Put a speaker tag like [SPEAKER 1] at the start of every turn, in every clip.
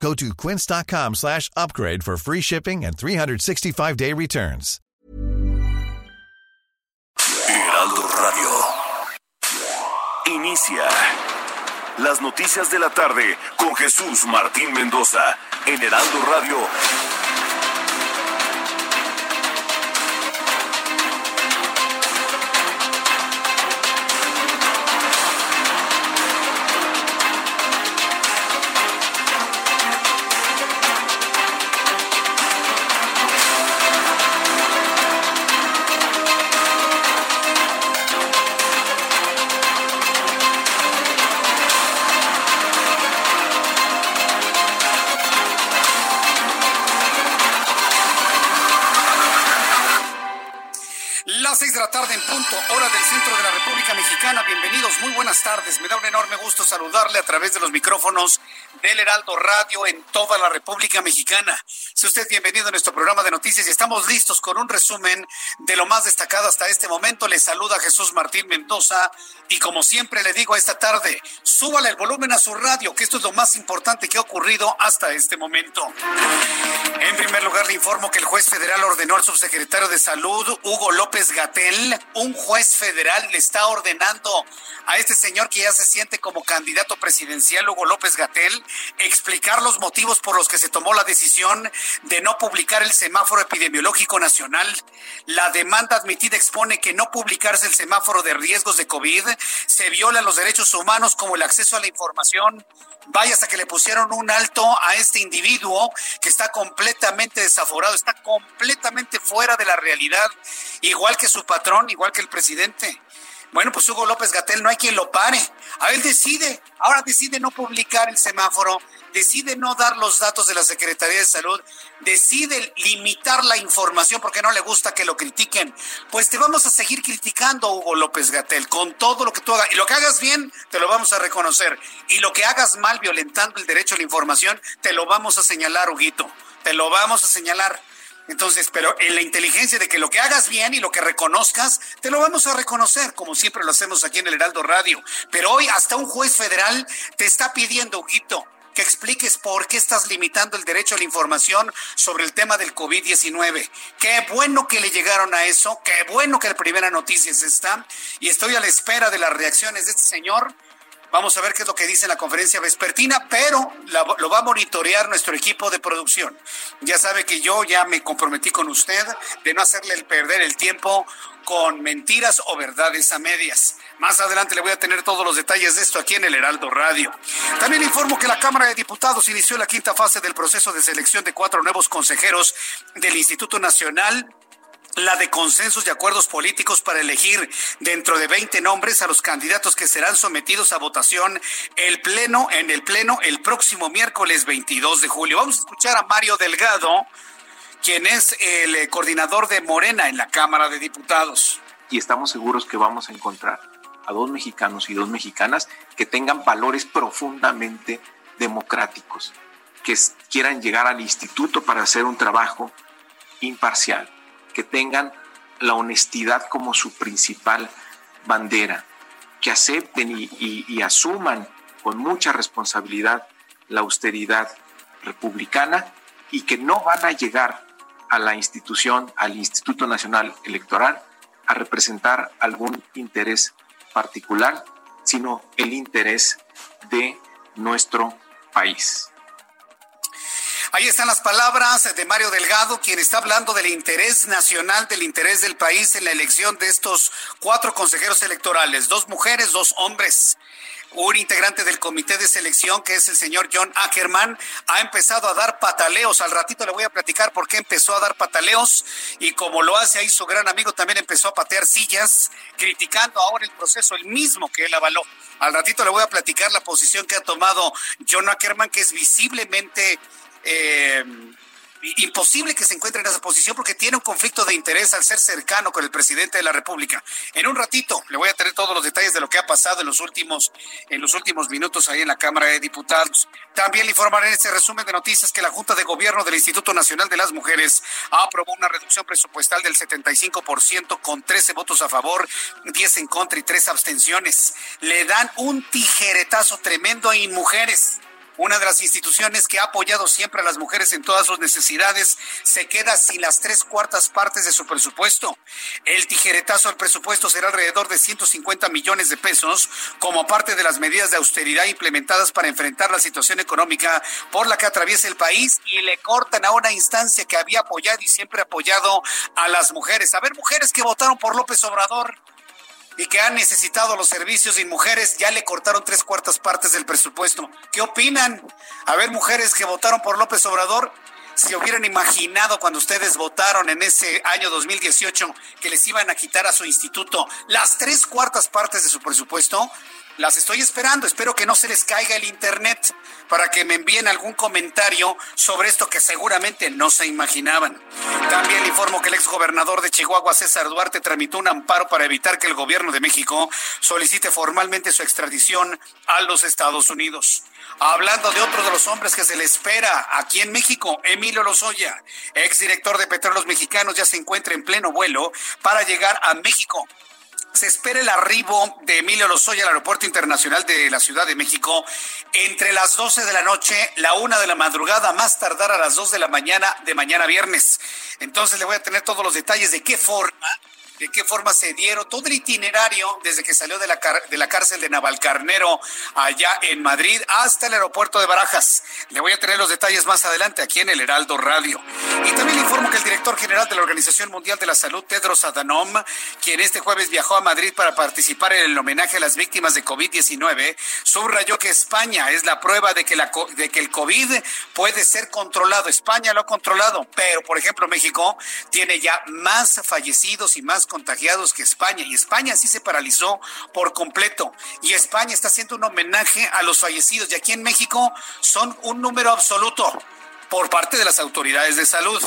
[SPEAKER 1] Go to quince.com slash upgrade for free shipping and 365-day returns.
[SPEAKER 2] Heraldo Radio. Inicia las noticias de la tarde con Jesús Martín Mendoza en Heraldo Radio.
[SPEAKER 3] punto, hora del me da un enorme gusto saludarle a través de los micrófonos del Heraldo Radio en toda la República Mexicana. Sea usted bienvenido a nuestro programa de noticias y estamos listos con un resumen de lo más destacado hasta este momento. Le saluda Jesús Martín Mendoza y como siempre le digo esta tarde, súbale el volumen a su radio, que esto es lo más importante que ha ocurrido hasta este momento. En primer lugar, le informo que el juez federal ordenó al subsecretario de Salud, Hugo López Gatel, un juez federal le está ordenando a este señor que ya se siente como candidato presidencial, Hugo López Gatel, explicar los motivos por los que se tomó la decisión de no publicar el semáforo epidemiológico nacional. La demanda admitida expone que no publicarse el semáforo de riesgos de COVID se violan los derechos humanos como el acceso a la información. Vaya hasta que le pusieron un alto a este individuo que está completamente desaforado, está completamente fuera de la realidad, igual que su patrón, igual que el presidente. Bueno, pues Hugo López Gatel no hay quien lo pare. A él decide, ahora decide no publicar el semáforo, decide no dar los datos de la Secretaría de Salud, decide limitar la información porque no le gusta que lo critiquen. Pues te vamos a seguir criticando, Hugo López Gatel, con todo lo que tú hagas. Y lo que hagas bien, te lo vamos a reconocer. Y lo que hagas mal, violentando el derecho a la información, te lo vamos a señalar, Huguito. Te lo vamos a señalar. Entonces, pero en la inteligencia de que lo que hagas bien y lo que reconozcas, te lo vamos a reconocer, como siempre lo hacemos aquí en el Heraldo Radio. Pero hoy hasta un juez federal te está pidiendo, Ujito, que expliques por qué estás limitando el derecho a la información sobre el tema del COVID-19. Qué bueno que le llegaron a eso, qué bueno que la primera noticia es esta, y estoy a la espera de las reacciones de este señor Vamos a ver qué es lo que dice en la conferencia vespertina, pero lo va a monitorear nuestro equipo de producción. Ya sabe que yo ya me comprometí con usted de no hacerle perder el tiempo con mentiras o verdades a medias. Más adelante le voy a tener todos los detalles de esto aquí en el Heraldo Radio. También informo que la Cámara de Diputados inició la quinta fase del proceso de selección de cuatro nuevos consejeros del Instituto Nacional la de consensos y acuerdos políticos para elegir dentro de 20 nombres a los candidatos que serán sometidos a votación el pleno en el pleno el próximo miércoles 22 de julio. Vamos a escuchar a Mario Delgado, quien es el eh, coordinador de Morena en la Cámara de Diputados.
[SPEAKER 4] Y estamos seguros que vamos a encontrar a dos mexicanos y dos mexicanas que tengan valores profundamente democráticos, que quieran llegar al instituto para hacer un trabajo imparcial que tengan la honestidad como su principal bandera, que acepten y, asuman con mucha responsabilidad la austeridad republicana y que no van a llegar a la institución, al Instituto Nacional Electoral, a representar algún interés particular, sino el interés de nuestro país.
[SPEAKER 3] Ahí están las palabras de Mario Delgado, quien está hablando del interés nacional, del interés del país en la elección de estos cuatro consejeros electorales, dos mujeres, dos hombres. Un integrante del comité de selección, que es el señor John Ackerman, ha empezado a dar pataleos. Al ratito le voy a platicar por qué empezó a dar pataleos y como lo hace ahí su gran amigo, también empezó a patear sillas, criticando ahora el proceso, el mismo que él avaló. Al ratito le voy a platicar la posición que ha tomado John Ackerman, que es visiblemente eh, imposible que se encuentre en esa posición porque tiene un conflicto de interés al ser cercano con el presidente de la República. En un ratito le voy a tener todos los detalles de lo que ha pasado en los últimos, en los últimos minutos ahí en la Cámara de Diputados. También le informaré en este resumen de noticias que la Junta de Gobierno del Instituto Nacional de las Mujeres aprobó una reducción presupuestal del 75% con 13 votos a favor, 10 en contra y 3 abstenciones. Le dan un tijeretazo tremendo a mujeres una de las instituciones que ha apoyado siempre a las mujeres en todas sus necesidades, se queda sin las tres cuartas partes de su presupuesto. El tijeretazo al presupuesto será alrededor de 150 millones de pesos como parte de las medidas de austeridad implementadas para enfrentar la situación económica por la que atraviesa el país y le cortan a una instancia que había apoyado y siempre apoyado a las mujeres. A ver, mujeres que votaron por López Obrador y que han necesitado los servicios y mujeres ya le cortaron tres cuartas partes del presupuesto. ¿Qué opinan? A ver, mujeres que votaron por López Obrador, si hubieran imaginado cuando ustedes votaron en ese año 2018 que les iban a quitar a su instituto las tres cuartas partes de su presupuesto, las estoy esperando. Espero que no se les caiga el internet para que me envíen algún comentario sobre esto que seguramente no se imaginaban. También informo que el exgobernador de Chihuahua, César Duarte, tramitó un amparo para evitar que el gobierno de México solicite formalmente su extradición a los Estados Unidos. Hablando de otro de los hombres que se le espera aquí en México, Emilio Lozoya, exdirector de Petróleos Mexicanos, ya se encuentra en pleno vuelo para llegar a México se espera el arribo de Emilio Lozoya al Aeropuerto Internacional de la Ciudad de México entre las 12 de la noche, la una de la madrugada, más tardar a las 2 de la mañana de mañana viernes. Entonces le voy a tener todos los detalles de qué forma de qué forma se dieron, todo el itinerario desde que salió de la, de la cárcel de Navalcarnero allá en Madrid hasta el aeropuerto de Barajas. Le voy a tener los detalles más adelante aquí en el Heraldo Radio. Y también le informo que el director general de la Organización Mundial de la Salud, Tedros Adhanom, quien este jueves viajó a Madrid para participar en el homenaje a las víctimas de COVID-19, subrayó que España es la prueba de que, la, de que el COVID puede ser controlado. España lo ha controlado, pero por ejemplo México tiene ya más fallecidos y más contagiados que España y España sí se paralizó por completo y España está haciendo un homenaje a los fallecidos y aquí en México son un número absoluto por parte de las autoridades de salud.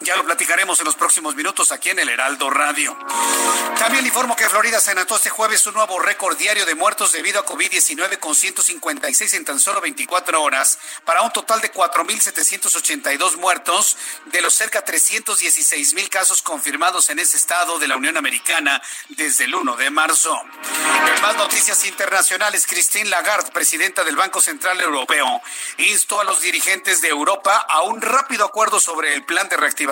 [SPEAKER 3] Ya lo platicaremos en los próximos minutos aquí en el Heraldo Radio. También informo que Florida se anotó este jueves un nuevo récord diario de muertos debido a COVID-19 con 156 en tan solo 24 horas, para un total de 4.782 muertos de los cerca 316 casos confirmados en ese estado de la Unión Americana desde el 1 de marzo. En más noticias internacionales, Christine Lagarde, presidenta del Banco Central Europeo, instó a los dirigentes de Europa a un rápido acuerdo sobre el plan de reactivación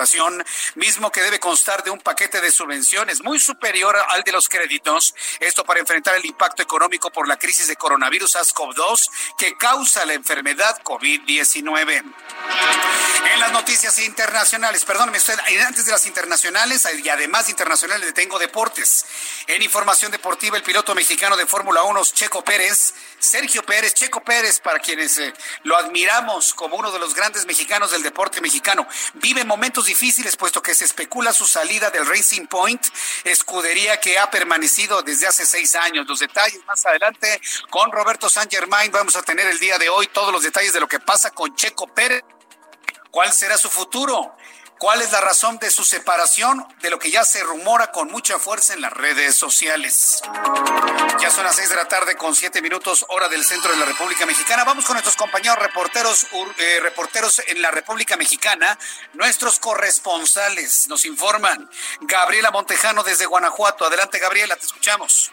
[SPEAKER 3] mismo que debe constar de un paquete de subvenciones muy superior al de los créditos. Esto para enfrentar el impacto económico por la crisis de coronavirus SARS-CoV-2 que causa la enfermedad COVID-19. En las noticias internacionales, perdóneme usted, antes de las internacionales y además internacionales tengo deportes. En información deportiva, el piloto mexicano de Fórmula 1, Checo Pérez, Sergio Pérez, Checo Pérez, para quienes eh, lo admiramos como uno de los grandes mexicanos del deporte mexicano, vive momentos difíciles, puesto que se especula su salida del Racing Point, escudería que ha permanecido desde hace seis años. Los detalles más adelante con Roberto San Germain. Vamos a tener el día de hoy todos los detalles de lo que pasa con Checo Pérez. ¿Cuál será su futuro? ¿Cuál es la razón de su separación? De lo que ya se rumora con mucha fuerza en las redes sociales. Ya son las seis de la tarde con siete minutos hora del centro de la República Mexicana. Vamos con nuestros compañeros reporteros, eh, reporteros en la República Mexicana. Nuestros corresponsales nos informan. Gabriela Montejano desde Guanajuato. Adelante, Gabriela, te escuchamos.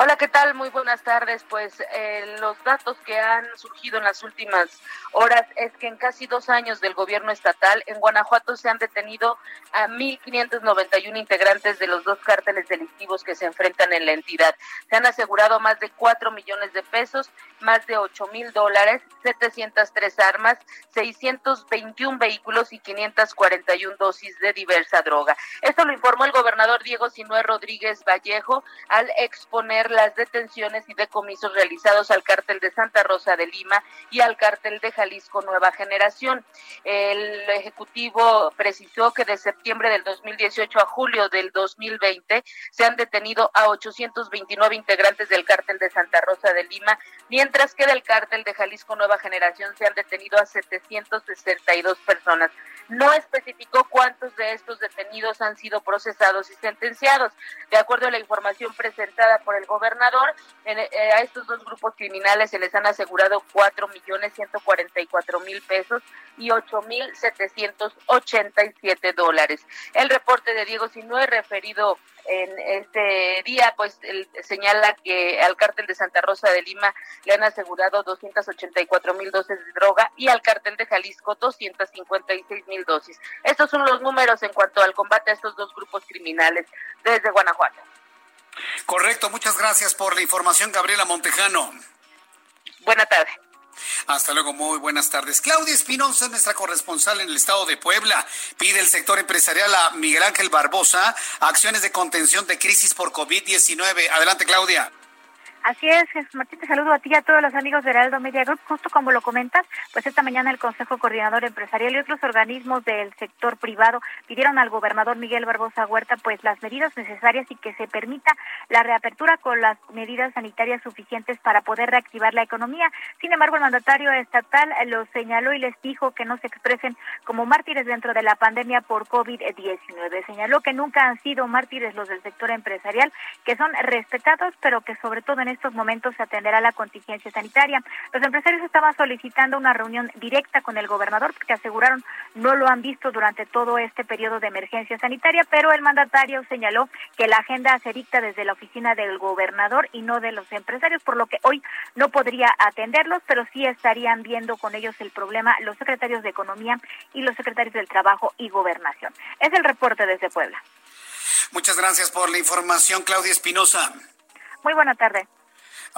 [SPEAKER 5] Hola, ¿qué tal? Muy buenas tardes. Pues eh, los datos que han surgido en las últimas horas es que en casi dos años del gobierno estatal, en Guanajuato se han detenido a 1.591 integrantes de los dos cárteles delictivos que se enfrentan en la entidad. Se han asegurado más de 4 millones de pesos, más de 8 mil dólares, 703 armas, 621 vehículos y 541 dosis de diversa droga. Esto lo informó el gobernador Diego Sinué Rodríguez Vallejo al exponer las detenciones y decomisos realizados al cártel de Santa Rosa de Lima y al cártel de Jalisco Nueva Generación. El Ejecutivo precisó que de septiembre del 2018 a julio del 2020 se han detenido a 829 integrantes del cártel de Santa Rosa de Lima, mientras que del cártel de Jalisco Nueva Generación se han detenido a 762 personas. No especificó cuántos de estos detenidos han sido procesados y sentenciados. De acuerdo a la información presentada por el gobernador, eh, a estos dos grupos criminales se les han asegurado cuatro millones ciento cuarenta y cuatro mil pesos y ocho mil setecientos ochenta y siete dólares. El reporte de Diego he referido en este día, pues señala que al cártel de Santa Rosa de Lima le han asegurado 284 mil dosis de droga y al cártel de Jalisco 256 mil dosis. Estos son los números en cuanto al combate a estos dos grupos criminales desde Guanajuato.
[SPEAKER 3] Correcto, muchas gracias por la información, Gabriela Montejano.
[SPEAKER 5] Buena tarde.
[SPEAKER 3] Hasta luego, muy buenas tardes. Claudia Espinosa, nuestra corresponsal en el estado de Puebla, pide el sector empresarial a Miguel Ángel Barbosa acciones de contención de crisis por COVID-19. Adelante, Claudia.
[SPEAKER 6] Así es, Martín, te saludo a ti y a todos los amigos de Heraldo Media Group. Justo como lo comentas, pues esta mañana el Consejo Coordinador Empresarial y otros organismos del sector privado pidieron al gobernador Miguel Barbosa Huerta pues las medidas necesarias y que se permita la reapertura con las medidas sanitarias suficientes para poder reactivar la economía. Sin embargo, el mandatario estatal lo señaló y les dijo que no se expresen como mártires dentro de la pandemia por COVID-19. Señaló que nunca han sido mártires los del sector empresarial, que son respetados, pero que sobre todo en estos momentos se atenderá la contingencia sanitaria. Los empresarios estaban solicitando una reunión directa con el gobernador porque aseguraron no lo han visto durante todo este periodo de emergencia sanitaria, pero el mandatario señaló que la agenda se dicta desde la oficina del gobernador y no de los empresarios, por lo que hoy no podría atenderlos, pero sí estarían viendo con ellos el problema los secretarios de Economía y los secretarios del Trabajo y Gobernación. Es el reporte desde Puebla.
[SPEAKER 3] Muchas gracias por la información, Claudia Espinosa.
[SPEAKER 6] Muy buena tarde.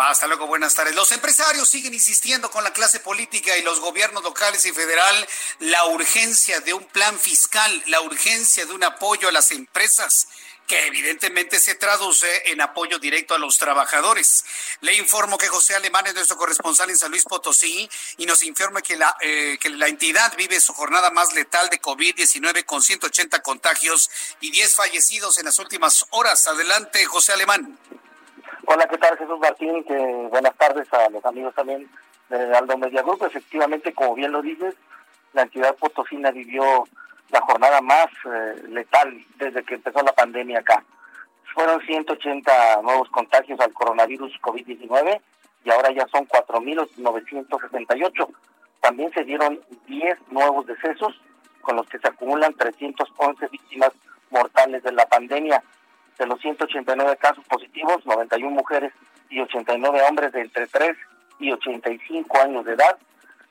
[SPEAKER 3] Hasta luego, buenas tardes. Los empresarios siguen insistiendo con la clase política y los gobiernos locales y federal la urgencia de un plan fiscal, la urgencia de un apoyo a las empresas que evidentemente se traduce en apoyo directo a los trabajadores. Le informo que José Alemán es nuestro corresponsal en San Luis Potosí y nos informa que la, eh, que la entidad vive su jornada más letal de COVID-19 con 180 contagios y 10 fallecidos en las últimas horas. Adelante, José Alemán.
[SPEAKER 7] Hola, ¿qué tal Jesús Martín? Que buenas tardes a los amigos también de Aldo Media Group. Efectivamente, como bien lo dices, la entidad potosina vivió la jornada más eh, letal desde que empezó la pandemia acá. Fueron 180 nuevos contagios al coronavirus COVID-19 y ahora ya son 4.978. También se dieron 10 nuevos decesos, con los que se acumulan 311 víctimas mortales de la pandemia de los 189 casos positivos, 91 mujeres y 89 hombres de entre 3 y 85 años de edad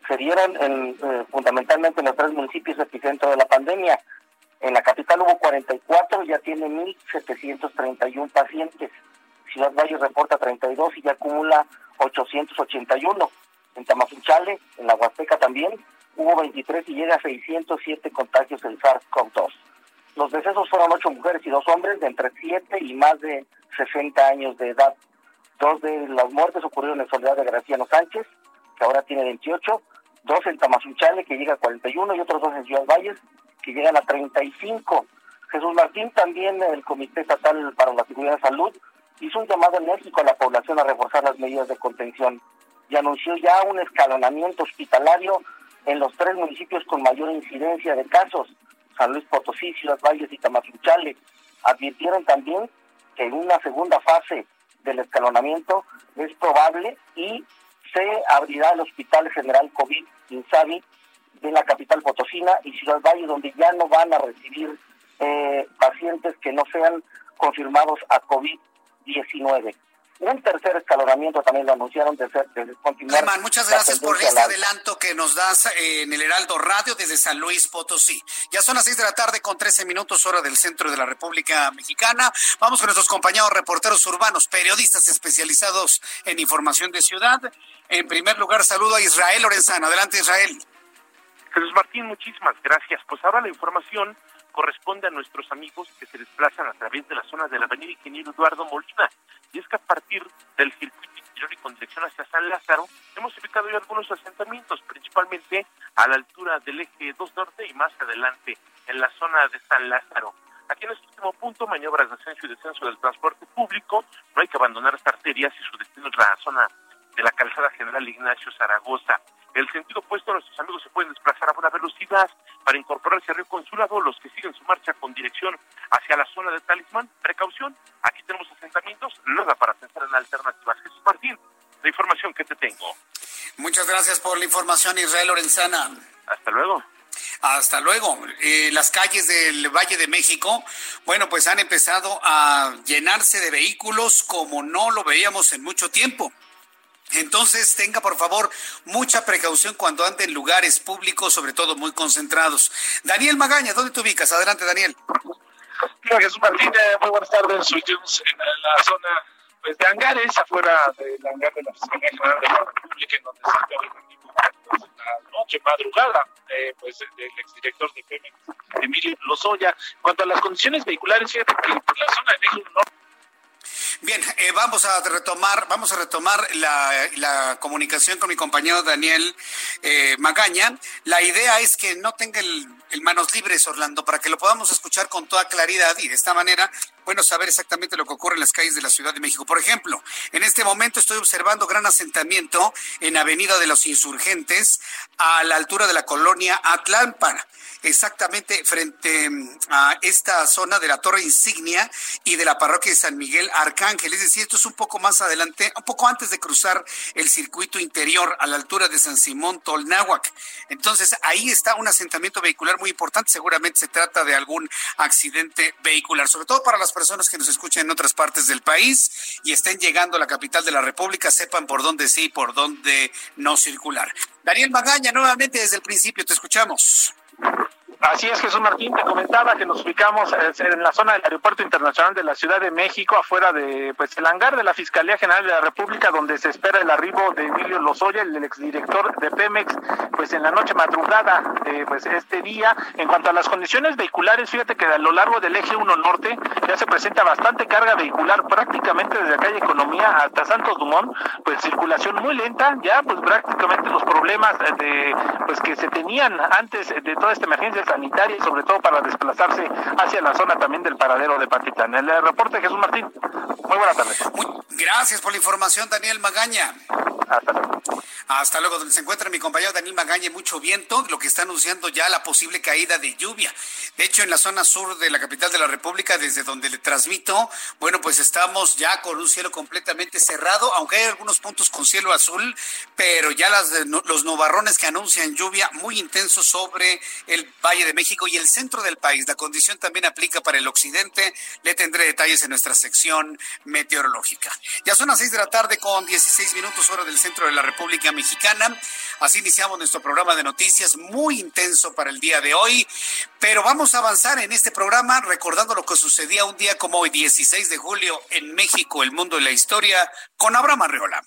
[SPEAKER 7] se dieron en, eh, fundamentalmente en los tres municipios epicentro de la pandemia. En la capital hubo 44, ya tiene 1.731 pacientes. Ciudad Valle reporta 32 y ya acumula 881. En Tamazunchale, en la Huasteca también, hubo 23 y llega a 607 contagios del SARS-CoV-2. Los decesos fueron ocho mujeres y dos hombres de entre 7 y más de 60 años de edad. Dos de las muertes ocurrieron en Soledad de Graciano Sánchez, que ahora tiene 28, dos en Tamazunchale, que llega a 41, y otros dos en Ciudad Valles, que llegan a 35. Jesús Martín, también el Comité Estatal para la Seguridad de Salud, hizo un llamado enérgico a la población a reforzar las medidas de contención y anunció ya un escalonamiento hospitalario en los tres municipios con mayor incidencia de casos, San Luis Potosí, Ciudad Valles y Tamazunchale. Advirtieron también que en una segunda fase del escalonamiento es probable y se abrirá el Hospital General COVID Insabi de la capital potosina y Ciudad Valle, donde ya no van a recibir eh, pacientes que no sean confirmados a COVID-19 un tercer escalonamiento también lo anunciaron de, de continuar.
[SPEAKER 3] Alemán, muchas gracias por este adelanto que nos das eh, en el Heraldo Radio desde San Luis Potosí. Ya son las seis de la tarde con 13 minutos hora del centro de la República Mexicana. Vamos con nuestros compañeros reporteros urbanos, periodistas especializados en información de ciudad. En primer lugar, saludo a Israel Lorenzana. Adelante, Israel.
[SPEAKER 8] Jesús Martín, muchísimas gracias. Pues ahora la información corresponde a nuestros amigos que se desplazan a través de la zona de la avenida Ingeniero Eduardo Molina. Y es que a partir del circuito interior y con dirección hacia San Lázaro, hemos ubicado ya algunos asentamientos, principalmente a la altura del eje 2 norte y más adelante en la zona de San Lázaro. Aquí en este último punto, maniobras de ascenso y descenso del transporte público, no hay que abandonar esta arteria si su destino es la zona de la calzada general Ignacio Zaragoza. El sentido opuesto, nuestros amigos se pueden desplazar a buena velocidad para incorporarse a Río Consulado, los que siguen su marcha con dirección hacia la zona de Talismán. Precaución, aquí tenemos asentamientos, nada para pensar en alternativas. Jesús Martín, la información que te tengo.
[SPEAKER 3] Muchas gracias por la información, Israel Lorenzana.
[SPEAKER 8] Hasta luego.
[SPEAKER 3] Hasta luego. Eh, las calles del Valle de México, bueno, pues han empezado a llenarse de vehículos como no lo veíamos en mucho tiempo. Entonces tenga por favor mucha precaución cuando ande en lugares públicos, sobre todo muy concentrados. Daniel Magaña, ¿dónde te ubicas? Adelante, Daniel.
[SPEAKER 9] Hola, Jesús Martínez, muy buenas tardes. Soy en la zona pues, de hangares, afuera del hangar de la Fiscalía General de la República, en donde se pues, la noche, madrugada, eh, pues del exdirector de Pemex, Emilio Lozoya. Cuanto a las condiciones vehiculares, fíjate que por la zona de México Norte
[SPEAKER 3] Bien, eh, vamos a retomar, vamos a retomar la, comunicación con mi compañero Daniel eh, Magaña. La idea es que no tenga el, manos libres, Orlando, para que lo podamos escuchar con toda claridad y de esta manera, bueno, saber exactamente lo que ocurre en las calles de la Ciudad de México. Por ejemplo, en este momento estoy observando gran asentamiento en Avenida de los Insurgentes, a la altura de la colonia Atlámpara exactamente frente mm, a esta zona de la Torre Insignia y de la parroquia de San Miguel Arcángel. Es decir, esto es un poco más adelante, un poco antes de cruzar el circuito interior a la altura de San Simón Tolnáhuac. Entonces, ahí está un asentamiento vehicular muy importante. Seguramente se trata de algún accidente vehicular, sobre todo para las personas que nos escuchan en otras partes del país y estén llegando a la capital de la República, sepan por dónde sí y por dónde no circular. Daniel Magaña, nuevamente desde el principio, te escuchamos.
[SPEAKER 9] Así es, Jesús Martín, te comentaba que nos ubicamos eh, en la zona del Aeropuerto Internacional de la Ciudad de México, afuera de pues el hangar de la Fiscalía General de la República, donde se espera el arribo de Emilio Lozoya, el exdirector de Pemex, pues en la noche madrugada de pues este día. En cuanto a las condiciones vehiculares, fíjate que a lo largo del eje 1 norte ya se presenta bastante carga vehicular, prácticamente desde la calle Economía hasta Santos Dumont, pues circulación muy lenta, ya pues prácticamente los problemas de pues que se tenían antes de toda esta emergencia sanitaria y sobre todo para desplazarse hacia la zona también del paradero de Patitán. El reporte Jesús Martín. Muy buenas tardes.
[SPEAKER 3] gracias por la información, Daniel Magaña.
[SPEAKER 9] Hasta luego.
[SPEAKER 3] Hasta luego, donde se encuentra mi compañero Daniel Magaña, mucho viento, lo que está anunciando ya la posible caída de lluvia. De hecho, en la zona sur de la capital de la República, desde donde le transmito, bueno, pues estamos ya con un cielo completamente cerrado, aunque hay algunos puntos con cielo azul, pero ya las, los nubarrones que anuncian lluvia muy intenso sobre el Valle de México y el centro del país. La condición también aplica para el occidente. Le tendré detalles en nuestra sección meteorológica. Ya son las seis de la tarde con 16 minutos hora del centro de la República Mexicana. Así iniciamos nuestro programa de noticias muy intenso para el día de hoy. Pero vamos a avanzar en este programa recordando lo que sucedía un día como hoy, 16 de julio, en México, el mundo y la historia, con Abraham Arreola.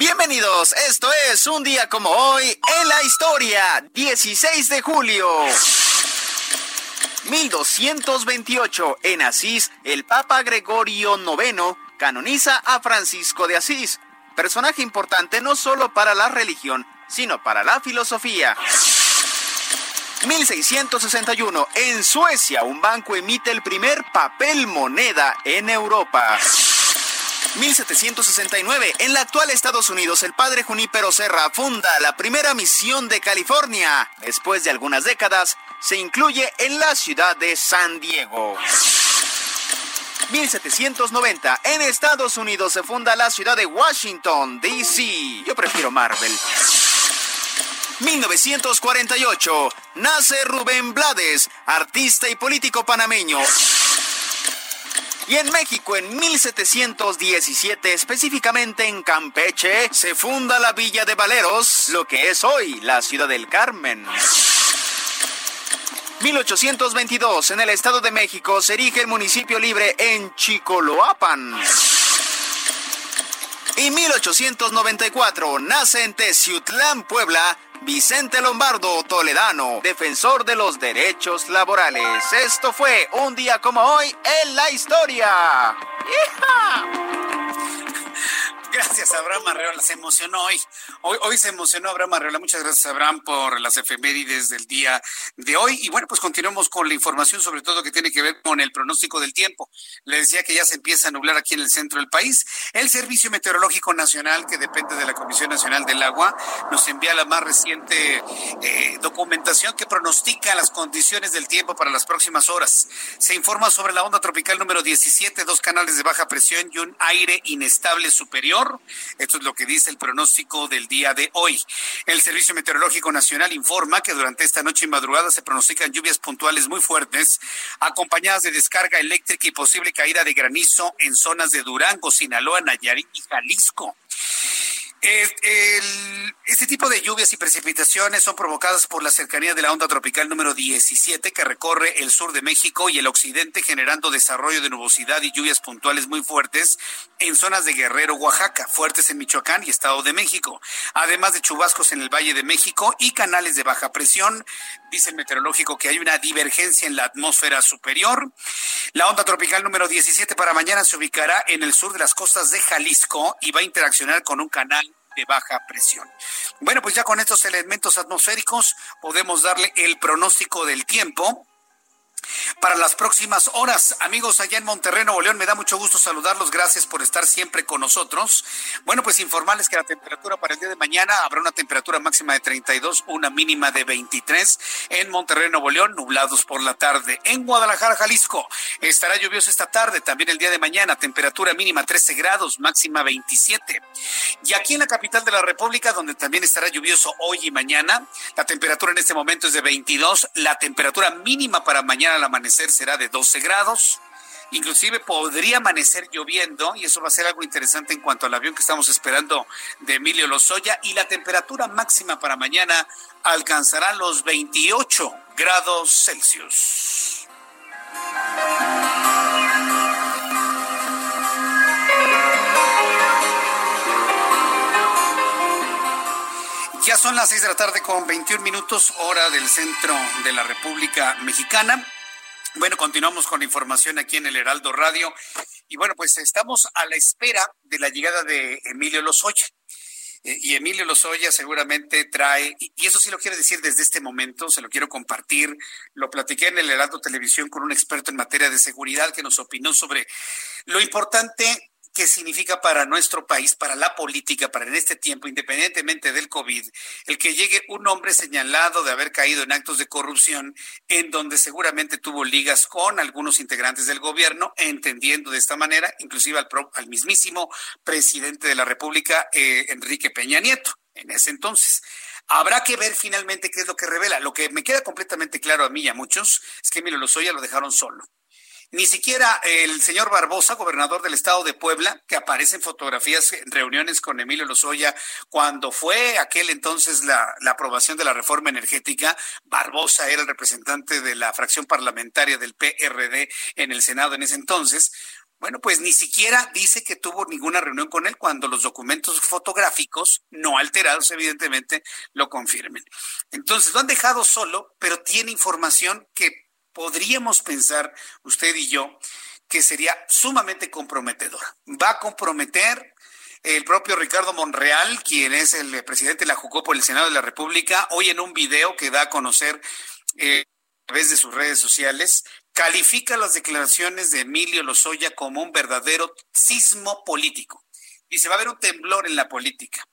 [SPEAKER 10] Bienvenidos, esto es un día como hoy en la historia, 16 de julio. 1228, en Asís, el Papa Gregorio IX canoniza a Francisco de Asís, personaje importante no solo para la religión, sino para la filosofía. 1661, en Suecia, un banco emite el primer papel moneda en Europa. 1769. En la actual Estados Unidos, el padre Junípero Serra funda la primera misión de California. Después de algunas décadas, se incluye en la ciudad de San Diego. 1790. En Estados Unidos se funda la ciudad de Washington, D.C. Yo prefiero Marvel. 1948. Nace Rubén Blades, artista y político panameño. Y en México, en 1717, específicamente en Campeche, se funda la Villa de Valeros, lo que es hoy la ciudad del Carmen. 1822, en el Estado de México, se erige el municipio libre en Chicoloapan. Y 1894, nace en Teciutlán, Puebla, Vicente Lombardo Toledano, defensor de los derechos laborales. Esto fue un día como hoy en la historia.
[SPEAKER 3] Gracias, Abraham Arreola. Se emocionó hoy. hoy. Se emocionó Abraham Arreola. Muchas gracias, Abraham, por las efemérides del día de hoy. Y bueno, pues continuamos con la información, sobre todo que tiene que ver con el pronóstico del tiempo. Le decía que ya se empieza a nublar aquí en el centro del país. El Servicio Meteorológico Nacional, que depende de la Comisión Nacional del Agua, nos envía la más reciente eh, documentación que pronostica las condiciones del tiempo para las próximas horas. Se informa sobre la onda tropical número 17, dos canales de baja presión y un aire inestable superior esto es lo que dice el pronóstico del día de hoy. El Servicio Meteorológico Nacional informa que durante esta noche y madrugada se pronostican lluvias puntuales muy fuertes, acompañadas de descarga eléctrica y posible caída de granizo en zonas de Durango, Sinaloa, Nayarit y Jalisco. Este tipo de lluvias y precipitaciones son provocadas por la cercanía de la onda tropical número 17 que recorre el sur de México y el occidente generando desarrollo de nubosidad y lluvias puntuales muy fuertes en zonas de Guerrero, Oaxaca, fuertes en Michoacán y Estado de México, además de chubascos en el Valle de México y canales de baja presión. Dice el meteorológico que hay una divergencia en la atmósfera superior. La onda tropical número 17 para mañana se ubicará en el sur de las costas de Jalisco y va a interaccionar con un canal de baja presión. Bueno, pues ya con estos elementos atmosféricos podemos darle el pronóstico del tiempo para las próximas horas. Amigos allá en Monterrey, Nuevo León, me da mucho gusto saludarlos. Gracias por estar siempre con nosotros. Bueno, pues informarles que la temperatura para el día de mañana habrá una temperatura máxima de 32, una mínima de 23. En Monterrey, Nuevo León, nublados por la tarde. En Guadalajara, Jalisco, estará lluvioso esta tarde, también el día de mañana, temperatura mínima 13 grados, máxima 27. Y aquí en la capital de la República, donde también estará lluvioso hoy y mañana, la temperatura en este momento es de 22, la temperatura mínima para mañana al amanecer será de 12 grados. Inclusive podría amanecer lloviendo y eso va a ser algo interesante en cuanto al avión que estamos esperando de Emilio Lozoya y la temperatura máxima para mañana alcanzará los 28 grados Celsius. Ya son las 6 de la tarde con 21 minutos hora del centro de la República Mexicana. Bueno, continuamos con la información aquí en el Heraldo Radio. Y bueno, pues estamos a la espera de la llegada de Emilio Lozoya. Eh, y Emilio Lozoya seguramente trae, y eso sí lo quiero decir desde este momento, se lo quiero compartir, lo platiqué en el Heraldo Televisión con un experto en materia de seguridad que nos opinó sobre lo importante qué significa para nuestro país, para la política, para en este tiempo, independientemente del COVID, el que llegue un hombre señalado de haber caído en actos de corrupción, en donde seguramente tuvo ligas con algunos integrantes del gobierno, entendiendo de esta manera, inclusive al, al mismísimo presidente de la República, eh, Enrique Peña Nieto, en ese entonces. Habrá que ver finalmente qué es lo que revela. Lo que me queda completamente claro a mí y a muchos es que Emilio Lozoya lo dejaron solo. Ni siquiera el señor Barbosa, gobernador del estado de Puebla, que aparece en fotografías en reuniones con Emilio Lozoya cuando fue aquel entonces la, la, aprobación de la reforma energética, Barbosa era el representante de la fracción parlamentaria del PRD en el Senado en ese entonces. Bueno, pues ni siquiera dice que tuvo ninguna reunión con él cuando los documentos fotográficos, no alterados evidentemente, lo confirmen. Entonces lo han dejado solo, pero tiene información que podríamos pensar, usted y yo, que sería sumamente comprometedor. Va a comprometer el propio Ricardo Monreal, quien es el presidente de la Jucopo del Senado de la República, hoy en un video que da a conocer eh, a través de sus redes sociales, califica las declaraciones de Emilio Lozoya como un verdadero sismo político. Dice, va a haber un temblor en la política.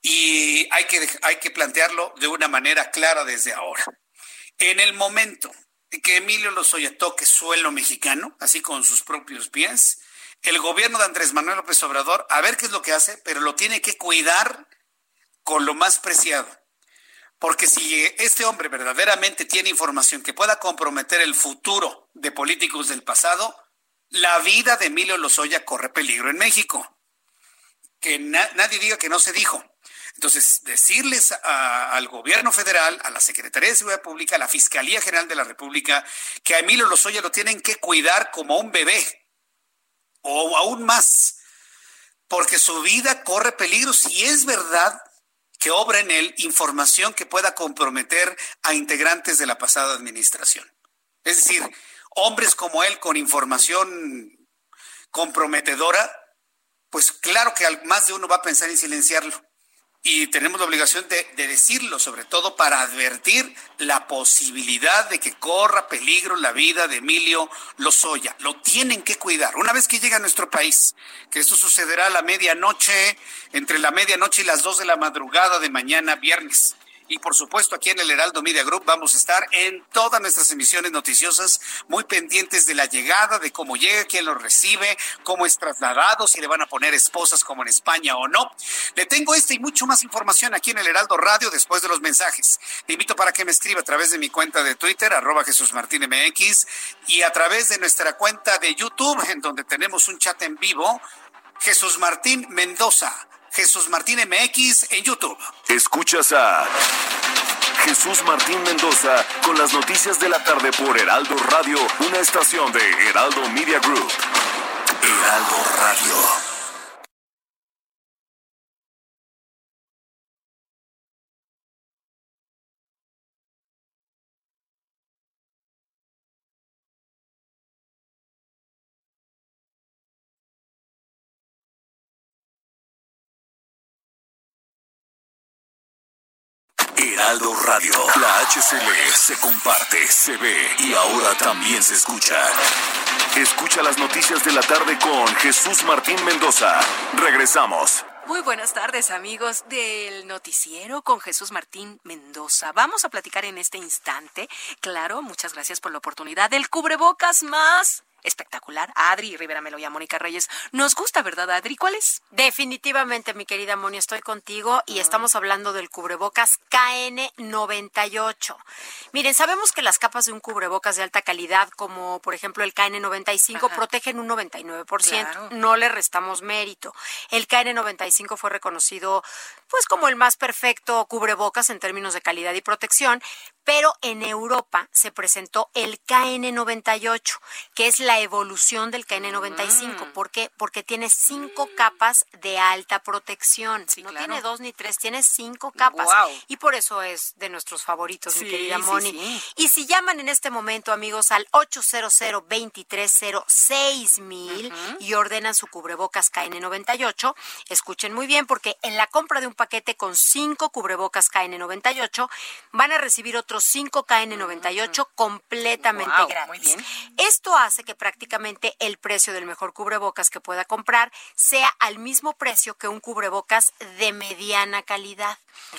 [SPEAKER 3] Y hay que, hay que plantearlo de una manera clara desde ahora. En el momento que Emilio Lozoya toque suelo mexicano, así con sus propios pies, el gobierno de Andrés Manuel López Obrador, a ver qué es lo que hace, pero lo tiene que cuidar con lo más preciado. Porque si este hombre verdaderamente tiene información que pueda comprometer el futuro de políticos del pasado, la vida de Emilio Lozoya corre peligro en México. Que nadie diga que no se dijo. Entonces, decirles al gobierno federal, a la Secretaría de Seguridad Pública, a la Fiscalía General de la República, que a Emilio Lozoya lo tienen que cuidar como un bebé, o aún más, porque su vida corre peligro si es verdad que obra en él información que pueda comprometer a integrantes de la pasada administración. Es decir, hombres como él con información comprometedora, pues claro que más de uno va a pensar en silenciarlo y tenemos la obligación de, decirlo, sobre todo para advertir la posibilidad de que corra peligro la vida de Emilio Lozoya. Lo tienen que cuidar. Una vez que llegue a nuestro país, que esto sucederá a la medianoche, entre la medianoche y las dos de la madrugada de mañana viernes. Y por supuesto, aquí en el Heraldo Media Group vamos a estar en todas nuestras emisiones noticiosas, muy pendientes de la llegada, de cómo llega, quién lo recibe, cómo es trasladado, si le van a poner esposas como en España o no. Le tengo esta y mucho más información aquí en el Heraldo Radio después de los mensajes. Le invito para que me escriba a través de mi cuenta de Twitter, arroba Jesús Martín MX, y a través de nuestra cuenta de YouTube, en donde tenemos un chat en vivo, Jesús Martín Mendoza. Jesús Martín MX en YouTube.
[SPEAKER 2] Escuchas a Jesús Martín Mendoza con las noticias de la tarde por Heraldo Radio, una estación de Heraldo Media Group. Heraldo Radio. Heraldo Radio. La HCL se comparte, se ve y ahora también se escucha. Escucha las noticias de la tarde con Jesús Martín Mendoza. Regresamos.
[SPEAKER 11] Muy buenas tardes amigos del noticiero con Jesús Martín Mendoza. Vamos a platicar en este instante, claro, muchas gracias por la oportunidad, del cubrebocas más espectacular. Adri Rivera Melo y a Mónica Reyes. Nos gusta, ¿verdad, Adri? ¿Cuál es?
[SPEAKER 12] Definitivamente, mi querida Moni, estoy contigo y estamos hablando del cubrebocas KN98. Miren, sabemos que las capas de un cubrebocas de alta calidad, como por ejemplo el KN95, protegen un 99%. No le restamos mérito. El KN95 fue reconocido pues como el más perfecto cubrebocas en términos de calidad y protección, pero en Europa se presentó el KN98, que es la evolución del KN95. Mm. ¿Por qué? Porque tiene cinco capas de alta protección. no tiene dos ni tres, tiene cinco capas. Y por eso es de nuestros favoritos, mi querida Moni. y si llaman en este momento, amigos, al 800 230 mil y ordenan su cubrebocas KN98, escuchen muy bien, porque en la compra de un paquete con cinco cubrebocas KN98 van a recibir otros 5 KN98 completamente gratis. Esto hace que prácticamente el precio del mejor cubrebocas que pueda comprar sea al mismo precio que un cubrebocas de mediana calidad.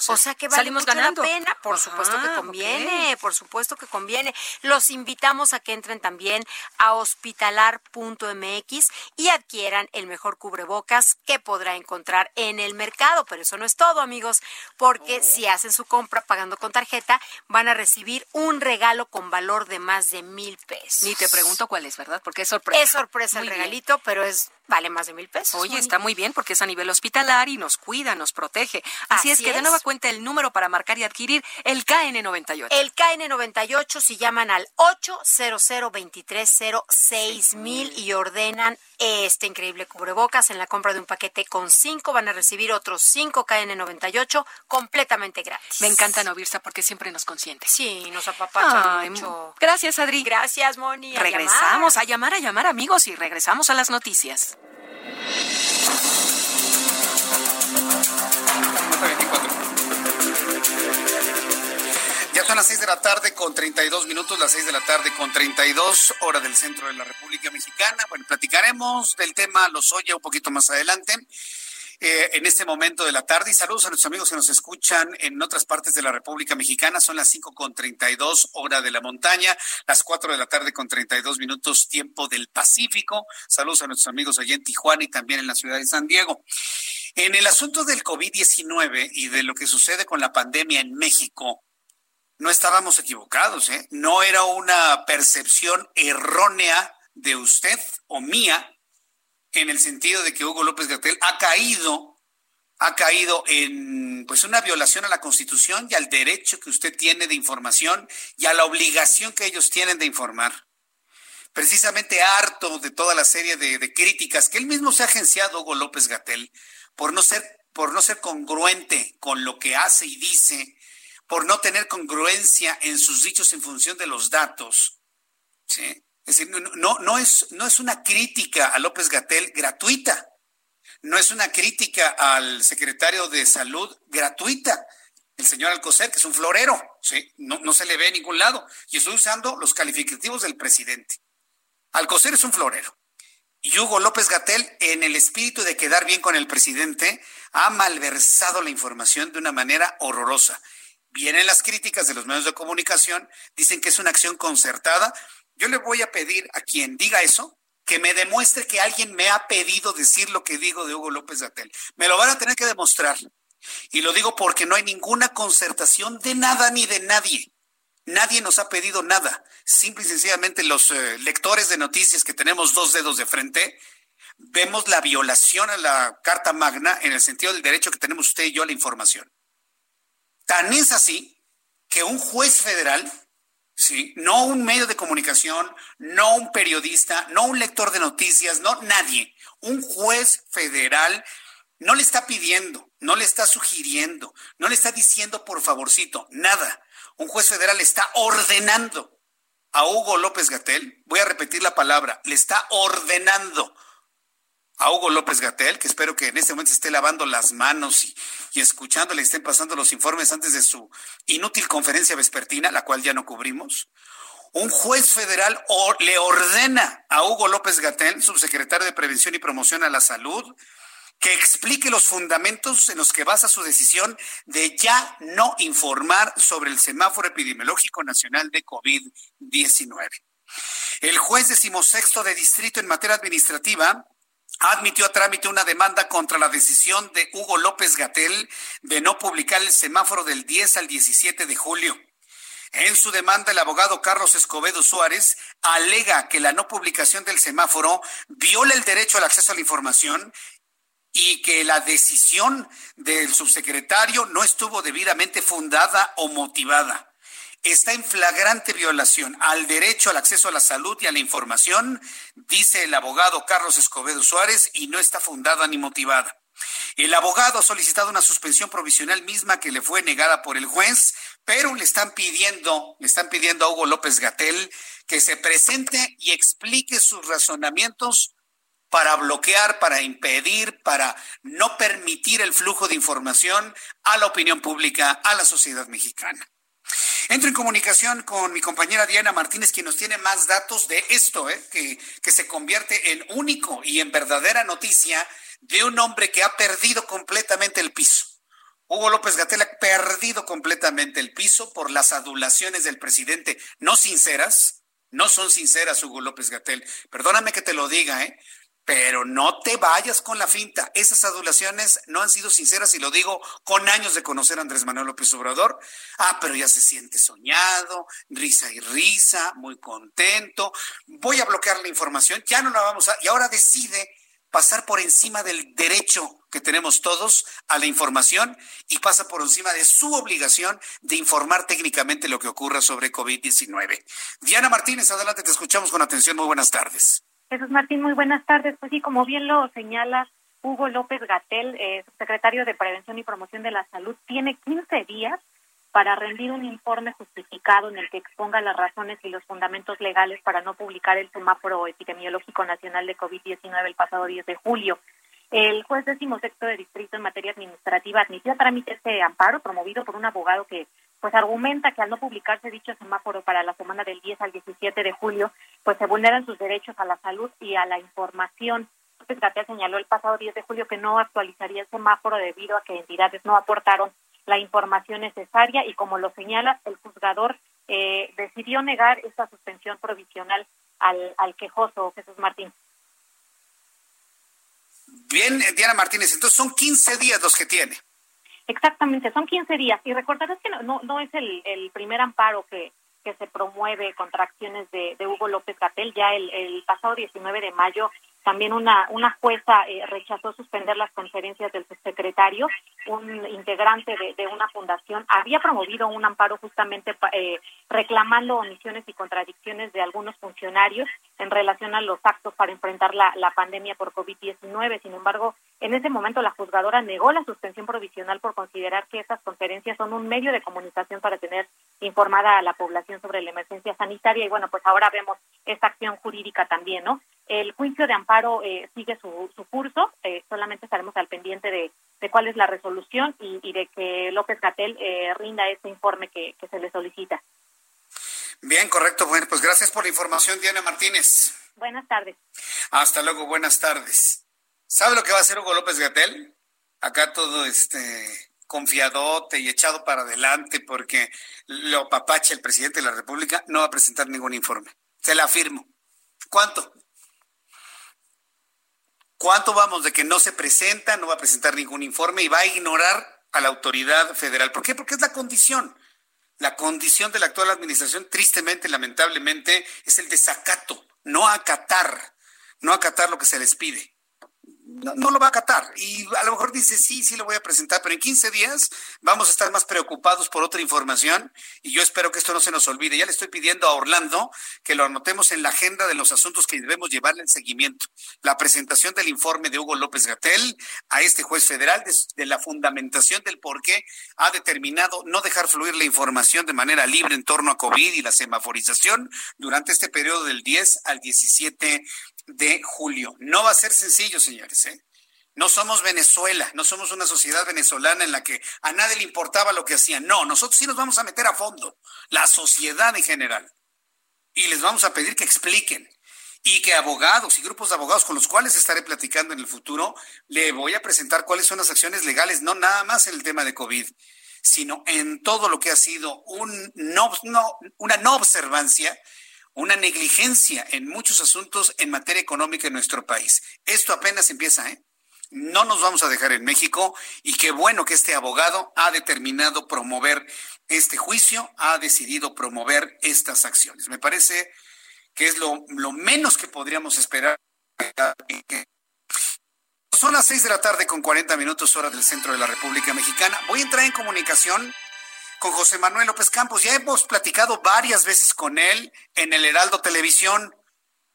[SPEAKER 12] O sea, que vale salimos ganando. la pena, por supuesto que conviene, por supuesto que conviene. Los invitamos a que entren también a hospitalar.mx y adquieran el mejor cubrebocas que podrá encontrar en el mercado, pero eso no es todo, amigos, porque oh. si hacen su compra pagando con tarjeta, van a recibir un regalo con valor de más de mil pesos.
[SPEAKER 11] Ni te pregunto cuál es, ¿verdad? Porque es sorpresa.
[SPEAKER 12] Es sorpresa el regalito, pero es vale más de mil pesos.
[SPEAKER 11] Oye, está muy bien porque es a nivel hospitalar y nos cuida, nos protege. Así, es que de nueva cuenta el número para marcar y adquirir el KN98.
[SPEAKER 12] El KN98 si llaman al 800 230 mil y ordenan este increíble cubrebocas en la compra de un paquete con cinco van a recibir otros cinco KN98 completamente gratis.
[SPEAKER 11] Me encanta Novirsa porque siempre nos consiente.
[SPEAKER 12] Sí, nos apapacha mucho.
[SPEAKER 11] Gracias, Adri.
[SPEAKER 12] Gracias, Moni.
[SPEAKER 11] regresamos a llamar, a llamar, amigos, y regresamos a las noticias.
[SPEAKER 3] Ya son las 6 de la tarde con 32 minutos, las 6 de la tarde con 32 hora del centro de la República Mexicana. Bueno, platicaremos del tema Los Oye un poquito más adelante. Eh, en este momento de la tarde. Y saludos a nuestros amigos que nos escuchan en otras partes de la República Mexicana. Son las cinco con treinta y dos hora de la montaña, las cuatro de la tarde con treinta y dos minutos tiempo del Pacífico. Saludos a nuestros amigos allá en Tijuana y también en la ciudad de San Diego. En el asunto del COVID-19 y de lo que sucede con la pandemia en México, no estábamos equivocados, ¿eh? No era una percepción errónea de usted o mía en el sentido de que Hugo López Gatel ha caído ha caído en pues una violación a la Constitución y al derecho que usted tiene de información y a la obligación que ellos tienen de informar. Precisamente harto de toda la serie de, críticas que él mismo se ha agenciado, Hugo López Gatel, por no ser por no ser congruente con lo que hace y dice, por no tener congruencia en sus dichos en función de los datos. ¿sí? Es decir, no, no, es, no es una crítica a López Gatel gratuita, no es una crítica al secretario de Salud gratuita, el señor Alcocer, que es un florero, ¿sí? no, no se le ve en ningún lado. Y estoy usando los calificativos del presidente. Alcocer es un florero. Y Hugo López Gatel, en el espíritu de quedar bien con el presidente, ha malversado la información de una manera horrorosa. Vienen las críticas de los medios de comunicación, dicen que es una acción concertada. Yo le voy a pedir a quien diga eso que me demuestre que alguien me ha pedido decir lo que digo de Hugo López Gatel. Me lo van a tener que demostrar. Y lo digo porque no hay ninguna concertación de nada ni de nadie. Nadie nos ha pedido nada. Simple y sencillamente los eh, lectores de noticias que tenemos dos dedos de frente, vemos la violación a la Carta Magna en el sentido del derecho que tenemos usted y yo a la información. Tan es así que un juez federal, ¿sí? no un medio de comunicación, no un periodista, no un lector de noticias, no nadie, un juez federal no le está pidiendo, no le está sugiriendo, no le está diciendo por favorcito, nada un juez federal está ordenando a Hugo López Gatel, voy a repetir la palabra, le está ordenando a Hugo López Gatel, que espero que en este momento esté lavando las manos y, y escuchando, le estén pasando los informes antes de su inútil conferencia vespertina, la cual ya no cubrimos. Un juez federal le ordena a Hugo López Gatel, subsecretario de Prevención y Promoción a la Salud, que explique los fundamentos en los que basa su decisión de ya no informar sobre el semáforo epidemiológico nacional de COVID-19. El juez decimosexto de distrito en materia administrativa admitió a trámite una demanda contra la decisión de Hugo López Gatel de no publicar el semáforo del 10 al 17 de julio. En su demanda, el abogado Carlos Escobedo Suárez alega que la no publicación del semáforo viola el derecho al acceso a la información y que la decisión del subsecretario no estuvo debidamente fundada o motivada. Está en flagrante violación al derecho al acceso a la salud y a la información, dice el abogado Carlos Escobedo Suárez, y no está fundada ni motivada. El abogado ha solicitado una suspensión provisional misma que le fue negada por el juez, pero le están pidiendo, le están pidiendo a Hugo López Gatel que se presente y explique sus razonamientos para bloquear, para impedir, para no permitir el flujo de información a la opinión pública, a la sociedad mexicana. Entro en comunicación con mi compañera Diana Martínez, quien nos tiene más datos de esto, ¿eh? que, que se convierte en único y en verdadera noticia de un hombre que ha perdido completamente el piso. Hugo López Gatel ha perdido completamente el piso por las adulaciones del presidente, no sinceras, no son sinceras, Hugo López Gatel. Perdóname que te lo diga, ¿eh? Pero no te vayas con la finta. Esas adulaciones no han sido sinceras y lo digo con años de conocer a Andrés Manuel López Obrador. Ah, pero ya se siente soñado, risa y risa, muy contento. Voy a bloquear la información, ya no la vamos a... Y ahora decide pasar por encima del derecho que tenemos todos a la información y pasa por encima de su obligación de informar técnicamente lo que ocurra sobre COVID-19. Diana Martínez, adelante, te escuchamos con atención. Muy buenas tardes.
[SPEAKER 13] Jesús Martín, muy buenas tardes. Pues sí, como bien lo señala Hugo López Gatel, eh, secretario de Prevención y Promoción de la Salud, tiene 15 días para rendir un informe justificado en el que exponga las razones y los fundamentos legales para no publicar el semáforo epidemiológico nacional de COVID-19 el pasado 10 de julio. El juez décimo sexto de distrito en materia administrativa admitió a trámite este amparo promovido por un abogado que pues argumenta que al no publicarse dicho semáforo para la semana del 10 al 17 de julio, pues se vulneran sus derechos a la salud y a la información. López Gatel señaló el pasado 10 de julio que no actualizaría el semáforo debido a que entidades no aportaron la información necesaria y como lo señala, el juzgador eh, decidió negar esta suspensión provisional al, al quejoso Jesús Martín.
[SPEAKER 3] Bien, Diana Martínez, entonces son 15 días los que tiene.
[SPEAKER 13] Exactamente, son 15 días. Y recordarás que no, no, es el, el, primer amparo que, que se promueve contra acciones de, de Hugo López Gatel. Ya el, el pasado 19 de mayo también una, una jueza eh, rechazó suspender las conferencias del secretario, un integrante de, una fundación había promovido un amparo justamente eh, reclamando omisiones y contradicciones de algunos funcionarios en relación a los actos para enfrentar la, la pandemia por COVID-19. Sin embargo, en ese momento la juzgadora negó la suspensión provisional por considerar que esas conferencias son un medio de comunicación para tener informada a la población sobre la emergencia sanitaria y bueno, pues ahora vemos esta acción jurídica también, ¿no? El juicio de amparo eh, sigue su, su curso, eh, solamente estaremos al pendiente de, de, cuál es la resolución y, de que López Gatel eh, rinda este informe que, que se le solicita.
[SPEAKER 3] Bien, correcto. Bueno, pues gracias por la información, Diana Martínez.
[SPEAKER 13] Buenas tardes.
[SPEAKER 3] Hasta luego, buenas tardes. ¿Sabe lo que va a hacer Hugo López Gatel? Acá todo este confiadote y echado para adelante porque lo papache el presidente de la República no va a presentar ningún informe. Se la afirmo. ¿Cuánto? ¿Cuánto vamos de que no se presenta, no va a presentar ningún informe y va a ignorar a la autoridad federal? ¿Por qué? Porque es la condición. La condición de la actual administración, tristemente, lamentablemente, es el desacato, no acatar, no acatar lo que se les pide no, lo va a acatar. Y a lo mejor dice, sí, sí lo voy a presentar, pero en 15 días vamos a estar más preocupados por otra información y yo espero que esto no se nos olvide. Ya le estoy pidiendo a Orlando que lo anotemos en la agenda de los asuntos que debemos llevarle en seguimiento. La presentación del informe de Hugo López Gatel a este juez federal de, de la fundamentación del por qué ha determinado no dejar fluir la información de manera libre en torno a COVID y la semaforización durante este periodo del 10 al 17 de julio. No va a ser sencillo, señores. ¿eh? No somos Venezuela, no somos una sociedad venezolana en la que a nadie le importaba lo que hacían. No, nosotros sí nos vamos a meter a fondo, la sociedad en general. Y les vamos a pedir que expliquen y que abogados y grupos de abogados con los cuales estaré platicando en el futuro, le voy a presentar cuáles son las acciones legales, no nada más en el tema de COVID, sino en todo lo que ha sido un no, una no observancia una negligencia en muchos asuntos en materia económica en nuestro país. Esto apenas empieza, ¿eh? No nos vamos a dejar en México y qué bueno que este abogado ha determinado promover este juicio, ha decidido promover estas acciones. Me parece que es lo, lo menos que podríamos esperar. Son las seis de la tarde con 40 minutos hora del centro de la República Mexicana. Voy a entrar en comunicación con José Manuel López Campos. Ya hemos platicado varias veces con él en el Heraldo Televisión.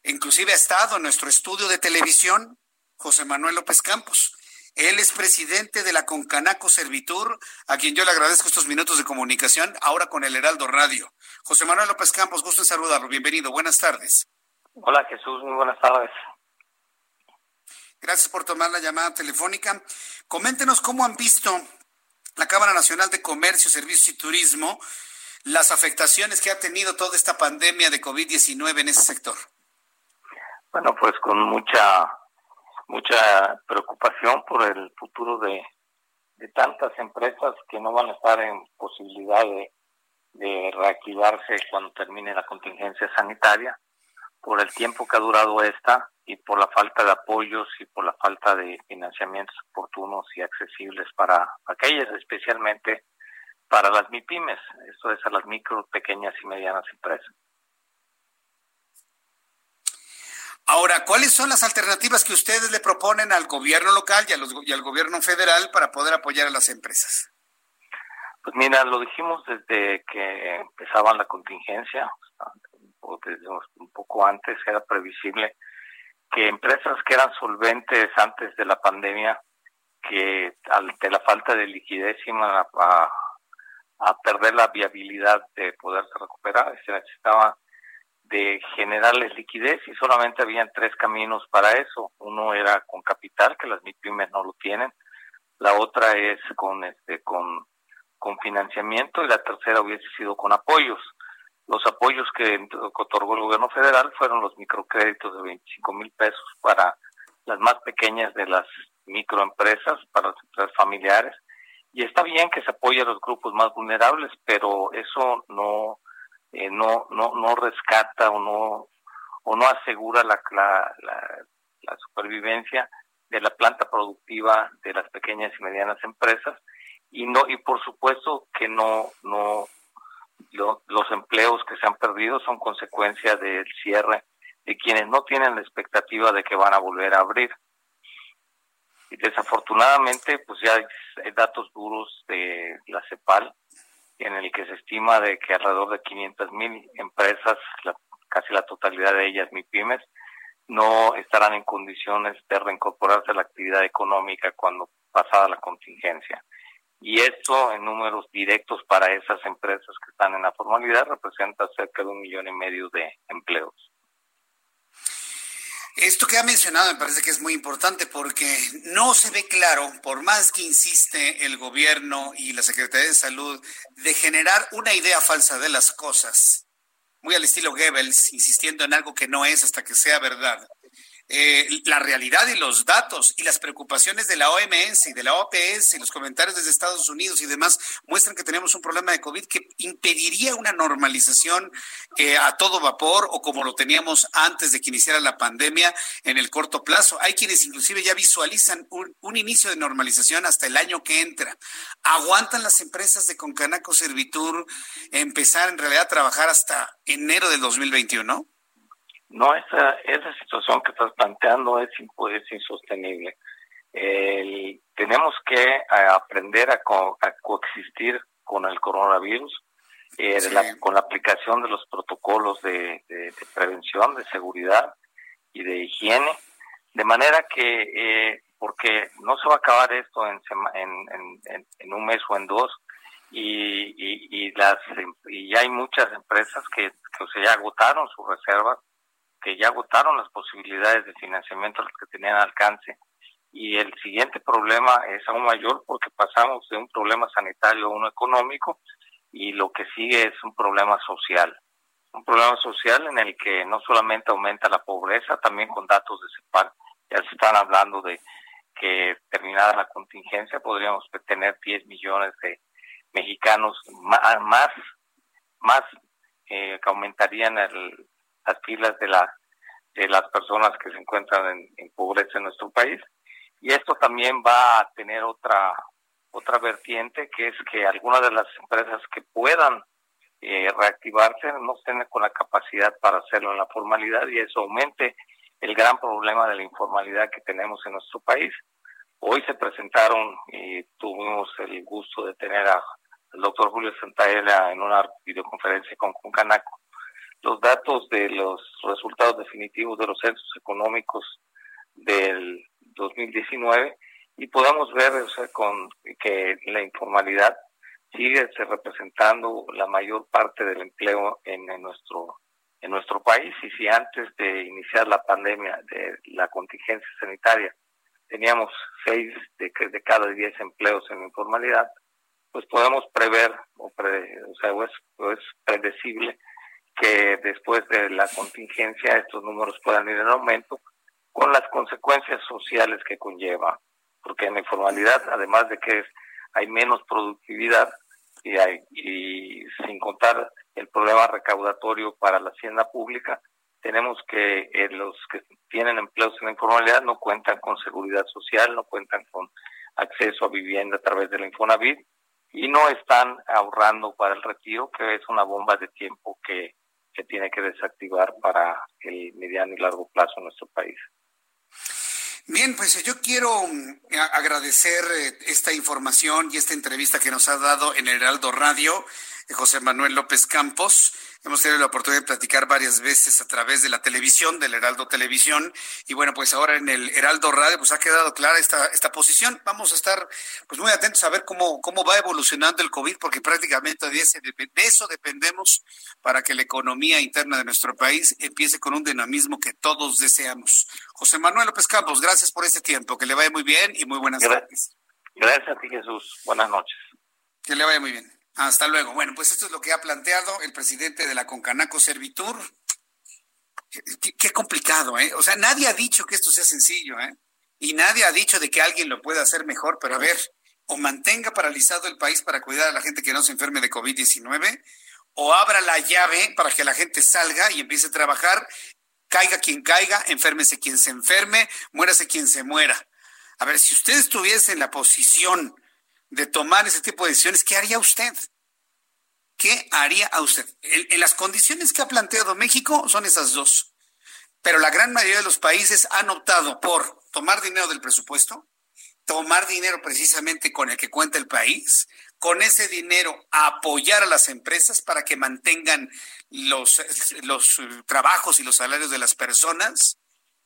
[SPEAKER 3] Inclusive ha estado en nuestro estudio de televisión José Manuel López Campos. Él es presidente de la Concanaco Servitur, a quien yo le agradezco estos minutos de comunicación, ahora con el Heraldo Radio. José Manuel López Campos, gusto en saludarlo. Bienvenido. Buenas tardes.
[SPEAKER 14] Hola Jesús, muy buenas tardes.
[SPEAKER 3] Gracias por tomar la llamada telefónica. Coméntenos cómo han visto la Cámara Nacional de Comercio, Servicios y Turismo las afectaciones que ha tenido toda esta pandemia de COVID-19 en ese sector?
[SPEAKER 14] Bueno, pues con mucha mucha preocupación por el futuro de, tantas empresas que no van a estar en posibilidad de, de reactivarse cuando termine la contingencia sanitaria, por el tiempo que ha durado esta y por la falta de apoyos y por la falta de financiamientos oportunos y accesibles para aquellas, especialmente para las MIPIMES, esto es a las micro, pequeñas y medianas empresas.
[SPEAKER 3] Ahora, ¿cuáles son las alternativas que ustedes le proponen al gobierno local y, y al gobierno federal para poder apoyar a las empresas?
[SPEAKER 14] Pues mira, lo dijimos desde que empezaba la contingencia, o desde un poco antes, era previsible que empresas que eran solventes antes de la pandemia, que ante la falta de liquidez iban a, a, perder la viabilidad de poderse recuperar, se necesitaba de generarles liquidez y solamente habían tres caminos para eso. Uno era con capital, que las MIPIMES no lo tienen. La otra es con este con, con financiamiento y la tercera hubiese sido con apoyos. Los apoyos que otorgó el gobierno federal fueron los microcréditos de 25 mil pesos para las más pequeñas de las microempresas, para las empresas familiares. Y está bien que se apoye a los grupos más vulnerables, pero eso no, eh, no, no, no rescata o no, o no asegura la, la, la supervivencia de la planta productiva de las pequeñas y medianas empresas y no y por supuesto que no no los empleos que se han perdido son consecuencia del cierre de quienes no tienen la expectativa de que van a volver a abrir. Y desafortunadamente, pues ya hay datos duros de la CEPAL en el que se estima de que alrededor de 500 mil empresas, casi la totalidad de ellas MIPIMES, no estarán en condiciones de reincorporarse a la actividad económica cuando pasada la contingencia. Y esto en números directos para esas empresas que están en la formalidad representa cerca de un millón y medio de empleos.
[SPEAKER 3] Esto que ha mencionado me parece que es muy importante porque no se ve claro, por más que insiste el gobierno y la Secretaría de Salud, de generar una idea falsa de las cosas, muy al estilo Goebbels, insistiendo en algo que no es hasta que sea verdad. Eh, la realidad y los datos y las preocupaciones de la OMS y de la OPS y los comentarios desde Estados Unidos y demás muestran que tenemos un problema de COVID que impediría una normalización eh, a todo vapor o como lo teníamos antes de que iniciara la pandemia en el corto plazo. Hay quienes inclusive ya visualizan un, un inicio de normalización hasta el año que entra. ¿Aguantan las empresas de Concanaco Servitur empezar en realidad a trabajar hasta enero del 2021?
[SPEAKER 14] No, esa, esa situación que estás planteando es, es insostenible. tenemos que eh, aprender a, coexistir con el coronavirus, eh, con la aplicación de los protocolos de, prevención, de seguridad y de higiene, de manera que, eh, porque no se va a acabar esto en, en, en, un mes o en dos, y, y, las, y ya hay muchas empresas que, que se ya agotaron sus reservas que ya agotaron las posibilidades de financiamiento que tenían alcance. Y el siguiente problema es aún mayor porque pasamos de un problema sanitario a uno económico y lo que sigue es un problema social. Un problema social en el que no solamente aumenta la pobreza, también con datos de CEPAL, ya se están hablando de que terminada la contingencia podríamos tener 10 millones de mexicanos más, más, eh, que aumentarían el, las filas de, la, de las personas que se encuentran en, pobreza en nuestro país. Y esto también va a tener otra, otra vertiente, que es que algunas de las empresas que puedan eh, reactivarse no estén con la capacidad para hacerlo en la formalidad y eso aumente el gran problema de la informalidad que tenemos en nuestro país. Hoy se presentaron y tuvimos el gusto de tener al doctor Julio Santaella en una videoconferencia con Canaco los datos de los resultados definitivos de los censos económicos del 2019 y podamos ver con que la informalidad sigue representando la mayor parte del empleo en, nuestro en nuestro país. Y si antes de iniciar la pandemia de la contingencia sanitaria teníamos seis de, de cada diez empleos en informalidad pues podemos prever o, o sea es predecible que después de la contingencia estos números puedan ir en aumento con las consecuencias sociales que conlleva, porque en la informalidad, además de que hay menos productividad y, hay, y sin contar el problema recaudatorio para la hacienda pública, tenemos que eh, los que tienen empleos en la informalidad no cuentan con seguridad social, no cuentan con acceso a vivienda a través de la Infonavit y no están ahorrando para el retiro, que es una bomba de tiempo que que tiene que desactivar para el mediano y largo plazo en nuestro país.
[SPEAKER 3] Bien, pues yo quiero mm, agradecer eh, esta información y esta entrevista que nos ha dado en Heraldo Radio eh, José Manuel López Campos. Hemos tenido la oportunidad de platicar varias veces a través de la televisión, del Heraldo Televisión, y bueno, pues ahora en el Heraldo Radio pues ha quedado clara esta, esta posición. Vamos a estar pues muy atentos a ver cómo, cómo va evolucionando el COVID, porque prácticamente de, ese, de eso dependemos para que la economía interna de nuestro país empiece con un dinamismo que todos deseamos. José Manuel López Campos, gracias por este tiempo, que le vaya muy bien y muy buenas tardes.
[SPEAKER 14] Gracias a ti, Jesús. Buenas noches.
[SPEAKER 3] Que le vaya muy bien. Hasta luego. Bueno, pues esto es lo que ha planteado el presidente de la Concanaco Servitur. Qué, complicado, ¿eh? O sea, nadie ha dicho que esto sea sencillo, ¿eh? Y nadie ha dicho de que alguien lo pueda hacer mejor, pero a ver, o mantenga paralizado el país para cuidar a la gente que no se enferme de COVID-19, o abra la llave para que la gente salga y empiece a trabajar, caiga quien caiga, enférmese quien se enferme, muérase quien se muera. A ver, si usted estuviese en la posición de tomar ese tipo de decisiones, ¿qué haría usted? ¿Qué haría a usted? En, las condiciones que ha planteado México son esas dos. Pero la gran mayoría de los países han optado por tomar dinero del presupuesto, tomar dinero precisamente con el que cuenta el país, con ese dinero apoyar a las empresas para que mantengan los, los trabajos y los salarios de las personas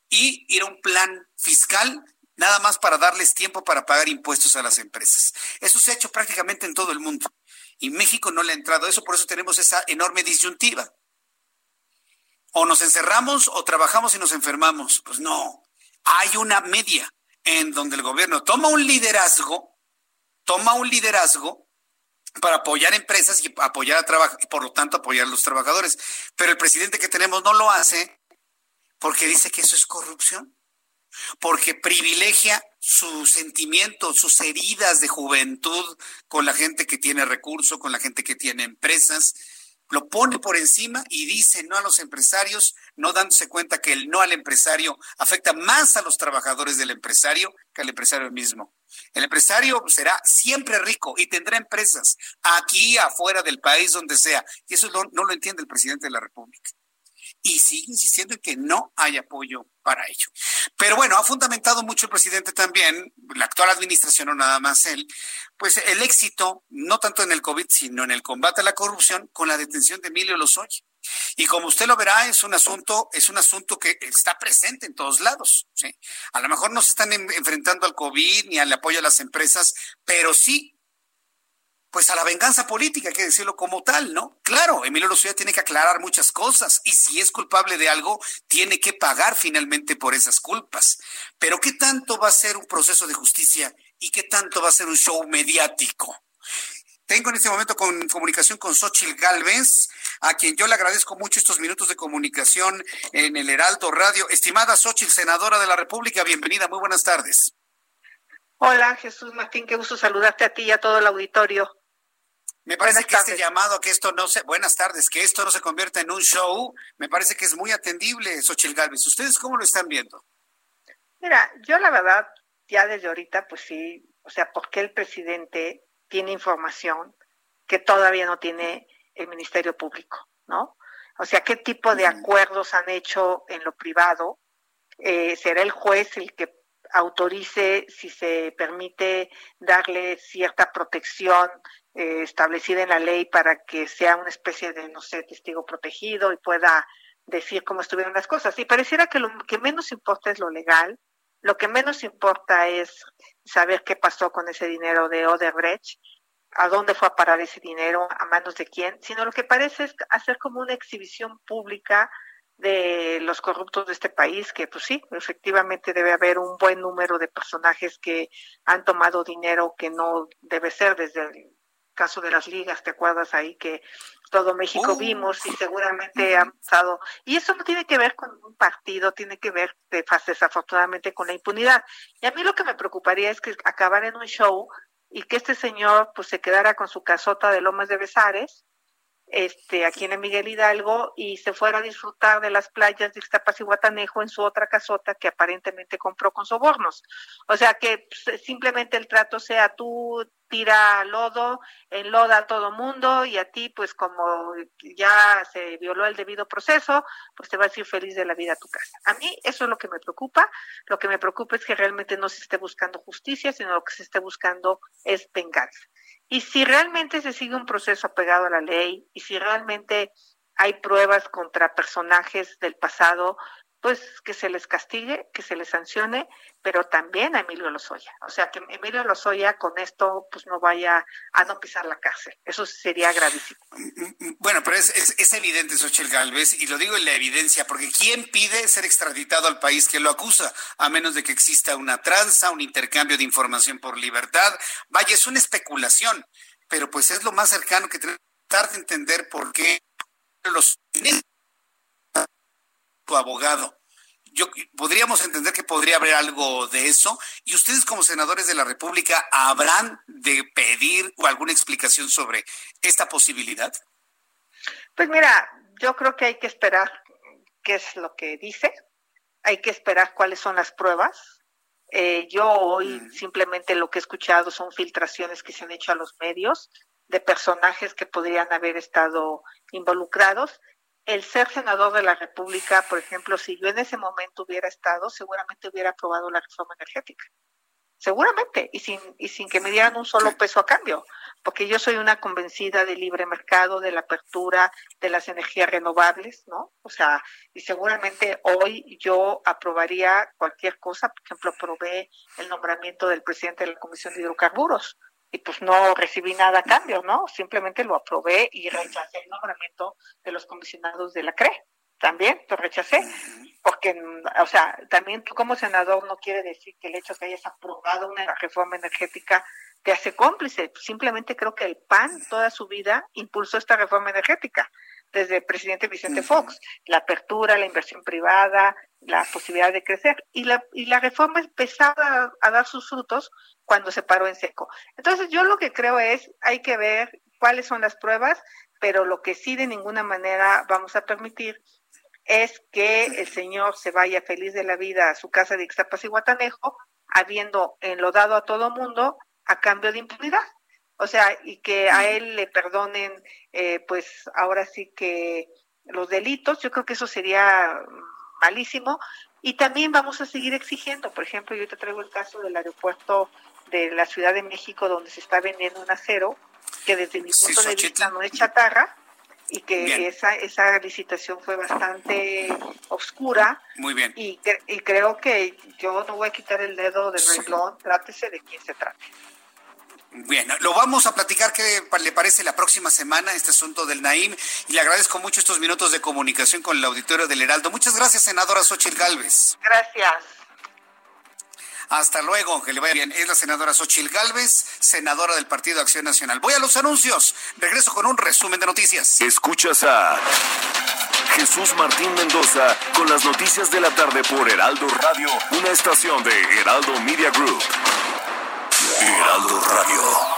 [SPEAKER 3] y ir a un plan fiscal nada más para darles tiempo para pagar impuestos a las empresas. Eso se ha hecho prácticamente en todo el mundo. Y México no le ha entrado a eso, por eso tenemos esa enorme disyuntiva. O nos encerramos o trabajamos y nos enfermamos. Pues no, hay una media en donde el gobierno toma un liderazgo, toma un liderazgo para apoyar empresas y apoyar a trabajo y por lo tanto apoyar a los trabajadores. Pero el presidente que tenemos no lo hace porque dice que eso es corrupción porque privilegia sus sentimientos, sus heridas de juventud con la gente que tiene recursos, con la gente que tiene empresas, lo pone por encima y dice no a los empresarios, no dándose cuenta que el no al empresario afecta más a los trabajadores del empresario que al empresario mismo. El empresario será siempre rico y tendrá empresas aquí, afuera del país, donde sea. Y eso no lo entiende el presidente de la República y sigue insistiendo en que no hay apoyo para ello. Pero bueno, ha fundamentado mucho el presidente también, la actual administración, o nada más él, pues el éxito, no tanto en el COVID, sino en el combate a la corrupción, con la detención de Emilio Lozoya. Y como usted lo verá, es un asunto, es un asunto que está presente en todos lados. ¿sí? A lo mejor no se están enfrentando al COVID ni al apoyo a las empresas, pero sí pues a la venganza política, hay que decirlo como tal, ¿no? Claro, Emilio Lozoya tiene que aclarar muchas cosas y si es culpable de algo, tiene que pagar finalmente por esas culpas. Pero ¿qué tanto va a ser un proceso de justicia y qué tanto va a ser un show mediático? Tengo en este momento con comunicación con Xochil Gálvez, a quien yo le agradezco mucho estos minutos de comunicación en el Heraldo Radio. Estimada Xochil, senadora de la República, bienvenida, muy buenas tardes.
[SPEAKER 15] Hola, Jesús Martín, qué gusto saludarte a ti y a todo el auditorio.
[SPEAKER 3] Me parece que este llamado, que esto no se, buenas tardes, que esto no se convierta en un show, me parece que es muy atendible, Xochil Gálvez. ¿Ustedes cómo lo están viendo?
[SPEAKER 15] Mira, yo la verdad, ya desde ahorita, pues sí, o sea, ¿por qué el presidente tiene información que todavía no tiene el Ministerio Público, ¿no? O sea, ¿qué tipo de acuerdos han hecho en lo privado? Eh, ¿Será el juez el que autorice si se permite darle cierta protección eh, establecida en la ley para que sea una especie de, no sé, testigo protegido y pueda decir cómo estuvieron las cosas. Y pareciera que lo que menos importa es lo legal, lo que menos importa es saber qué pasó con ese dinero de Odebrecht, a dónde fue a parar ese dinero, a manos de quién, sino lo que parece es hacer como una exhibición pública de los corruptos de este país, que pues sí, efectivamente debe haber un buen número de personajes que han tomado dinero que no debe ser desde el caso de las ligas, ¿te acuerdas ahí que todo México vimos y seguramente ha pasado? Y eso no tiene que ver con un partido, tiene que ver desafortunadamente con la impunidad. Y a mí lo que me preocuparía es que acabar en un show y que este señor pues se quedara con su casota de Lomas de Besares, este, aquí en Miguel Hidalgo y se fuera a disfrutar de las playas de Ixtapas y Guatanejo en su otra casota que aparentemente compró con sobornos. O sea que pues, simplemente el trato sea tú tira lodo, enloda a todo mundo y a ti, pues como ya se violó el debido proceso, pues te vas a ir feliz de la vida a tu casa. A mí eso es lo que me preocupa. Lo que me preocupa es que realmente no se esté buscando justicia, sino lo que se esté buscando es venganza. Y si realmente se sigue un proceso apegado a la ley y si realmente hay pruebas contra personajes del pasado, pues que se les castigue, que se les sancione, pero también a Emilio Lozoya. O sea, que Emilio Lozoya con esto pues no vaya a no pisar la cárcel. Eso sería gravísimo.
[SPEAKER 3] Bueno, pero es, es, evidente, Xochitl Galvez, y lo digo en la evidencia, porque ¿quién pide ser extratitado al país que lo acusa? A menos de que exista una tranza, un intercambio de información por libertad. Vaya, es una especulación, pero pues es lo más cercano que tratar de entender por qué los tu abogado. Yo, podríamos entender que podría haber algo de eso y ustedes como senadores de la República habrán de pedir alguna explicación sobre esta posibilidad.
[SPEAKER 15] Pues mira, yo creo que hay que esperar qué es lo que dice, hay que esperar cuáles son las pruebas. Eh, yo hoy mm. simplemente lo que he escuchado son filtraciones que se han hecho a los medios de personajes que podrían haber estado involucrados el ser senador de la República, por ejemplo, si yo en ese momento hubiera estado, seguramente hubiera aprobado la reforma energética. Seguramente, y sin, y sin que me dieran un solo peso a cambio, porque yo soy una convencida del libre mercado, de la apertura de las energías renovables, ¿no? O sea, y seguramente hoy yo aprobaría cualquier cosa, por ejemplo, aprobé el nombramiento del presidente de la Comisión de Hidrocarburos, y pues no recibí nada a cambio, ¿no? Simplemente lo aprobé y rechacé el nombramiento de los comisionados de la CRE. También lo rechacé, porque, o sea, también tú como senador no quiere decir que el hecho de que hayas aprobado una reforma energética te hace cómplice. Simplemente creo que el PAN toda su vida impulsó esta reforma energética desde el presidente Vicente Fox, la apertura, la inversión privada, la posibilidad de crecer. Y la, y la reforma empezaba a, dar sus frutos cuando se paró en seco. Entonces yo lo que creo es, hay que ver cuáles son las pruebas, pero lo que sí de ninguna manera vamos a permitir es que el señor se vaya feliz de la vida a su casa de Ixtapas y Guatanejo, habiendo enlodado a todo mundo a cambio de impunidad o sea, y que a él le perdonen, eh, pues ahora sí que los delitos, yo creo que eso sería malísimo. Y también vamos a seguir exigiendo, por ejemplo, yo te traigo el caso del aeropuerto de la Ciudad de México, donde se está vendiendo un acero, que desde mi punto de vista no es chatarra, y que esa, esa licitación fue bastante oscura.
[SPEAKER 3] Muy bien.
[SPEAKER 15] Y, y creo que yo no voy a quitar el dedo del renglón, trátese de quién se trate.
[SPEAKER 3] Bien, lo vamos a platicar qué le parece la próxima semana este asunto del Naim y le agradezco mucho estos minutos de comunicación con el auditorio del Heraldo. Muchas gracias, senadora Xochitl Galvez.
[SPEAKER 15] Gracias.
[SPEAKER 3] Hasta luego, que le vaya bien. Es la senadora Xochitl Galvez, senadora del Partido Acción Nacional. Voy a los anuncios. Regreso con un resumen de noticias.
[SPEAKER 2] Escuchas a Jesús Martín Mendoza con las noticias de la tarde por Heraldo Radio, una estación de Heraldo Media Group. Heraldo Radio.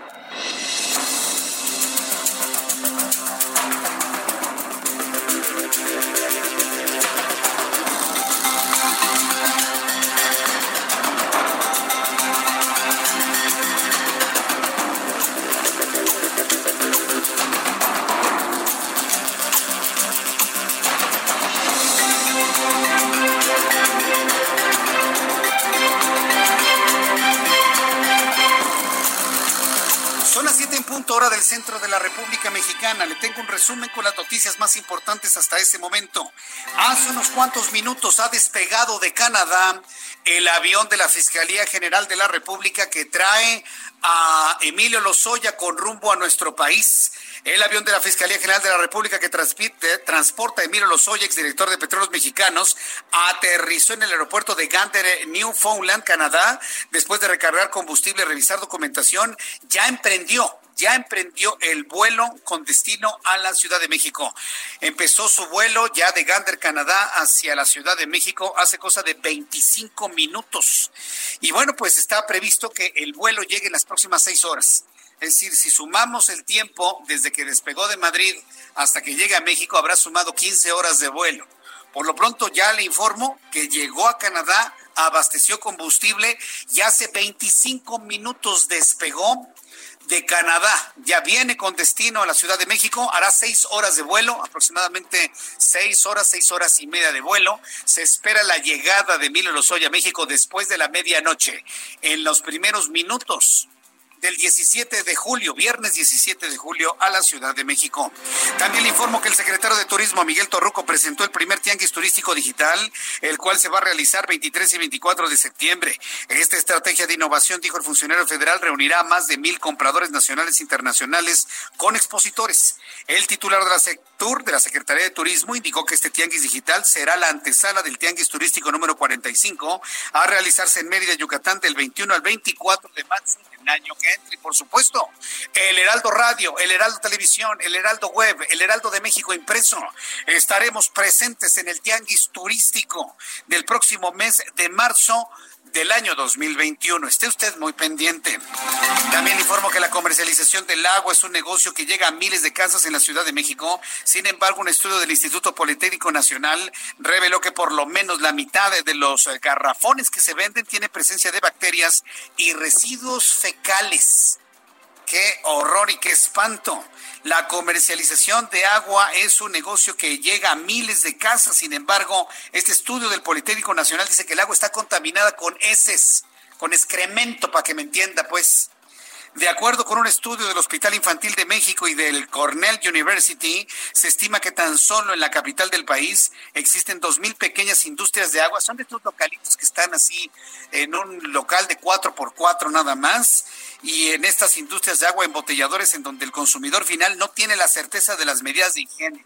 [SPEAKER 3] Hora del centro de la República Mexicana. Le tengo un resumen con las noticias más importantes hasta ese momento. Hace unos cuantos minutos ha despegado de Canadá el avión de la Fiscalía General de la República que trae a Emilio Lozoya con rumbo a nuestro país. El avión de la Fiscalía General de la República que transporta a Emilio Lozoya, exdirector de Petróleos Mexicanos, aterrizó en el aeropuerto de Gander, Newfoundland, Canadá, después de recargar combustible revisar documentación, ya emprendió ya emprendió el vuelo con destino a la Ciudad de México. Empezó su vuelo ya de Gander, Canadá, hacia la Ciudad de México hace cosa de 25 minutos. Y bueno, pues está previsto que el vuelo llegue en las próximas seis horas. Es decir, si sumamos el tiempo desde que despegó de Madrid hasta que llegue a México, habrá sumado 15 horas de vuelo. Por lo pronto ya le informo que llegó a Canadá, abasteció combustible y hace 25 minutos despegó de Canadá. Ya viene con destino a la Ciudad de México, hará seis horas de vuelo, aproximadamente seis horas, seis horas y media de vuelo. Se espera la llegada de Emilio Lozoya a México después de la medianoche. En los primeros minutos del 17 de julio, viernes 17 de julio, a la Ciudad de México. También le informo que el secretario de Turismo, Miguel Torruco, presentó el primer tianguis turístico digital, el cual se va a realizar 23 y 24 de septiembre. Esta estrategia de innovación, dijo el funcionario federal, reunirá a más de mil compradores nacionales e internacionales con expositores. El titular de la de la Secretaría de Turismo indicó que este tianguis digital será la antesala del tianguis turístico número 45 a realizarse en Mérida, Yucatán del 21 al 24 de marzo del año que entre. Y por supuesto, el Heraldo Radio, el Heraldo Televisión, el Heraldo Web, el Heraldo de México impreso. Estaremos presentes en el tianguis turístico del próximo mes de marzo del año 2021. Esté usted muy pendiente. También informo que la comercialización del agua es un negocio que llega a miles de casas en la Ciudad de México. Sin embargo, un estudio del Instituto Politécnico Nacional reveló que por lo menos la mitad de los garrafones que se venden tiene presencia de bacterias y residuos fecales. Qué horror y qué espanto. La comercialización de agua es un negocio que llega a miles de casas. Sin embargo, este estudio del Politécnico Nacional dice que el agua está contaminada con heces, con excremento, para que me entienda, pues. De acuerdo con un estudio del Hospital Infantil de México y del Cornell University, se estima que tan solo en la capital del país existen dos mil pequeñas industrias de agua. Son de estos localitos que están así en un local de cuatro por cuatro nada más. Y en estas industrias de agua embotelladores en donde el consumidor final no tiene la certeza de las medidas de higiene.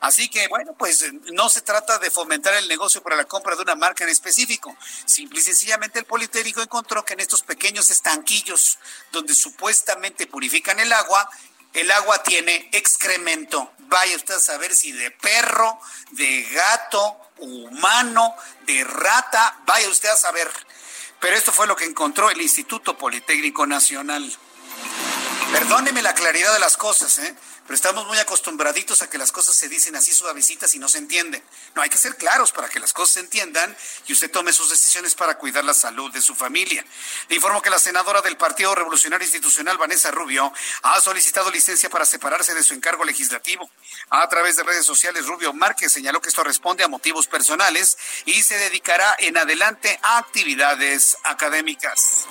[SPEAKER 3] Así que, bueno, pues no se trata de fomentar el negocio para la compra de una marca en específico. Simple y sencillamente el Politécnico encontró que en estos pequeños estanquillos donde supuestamente purifican el agua, el agua tiene excremento. Vaya usted a saber si de perro, de gato, humano, de rata, vaya usted a saber. Pero esto fue lo que encontró el Instituto Politécnico Nacional. Perdóneme la claridad de las cosas, ¿eh? Pero estamos muy acostumbraditos a que las cosas se dicen así suavecitas y no se entienden. No, hay que ser claros para que las cosas se entiendan y usted tome sus decisiones para cuidar la salud de su familia. Le informo que la senadora del Partido Revolucionario Institucional, Vanessa Rubio, ha solicitado licencia para separarse de su encargo legislativo. A través de redes sociales, Rubio Márquez señaló que esto responde a motivos personales y se dedicará en adelante a actividades académicas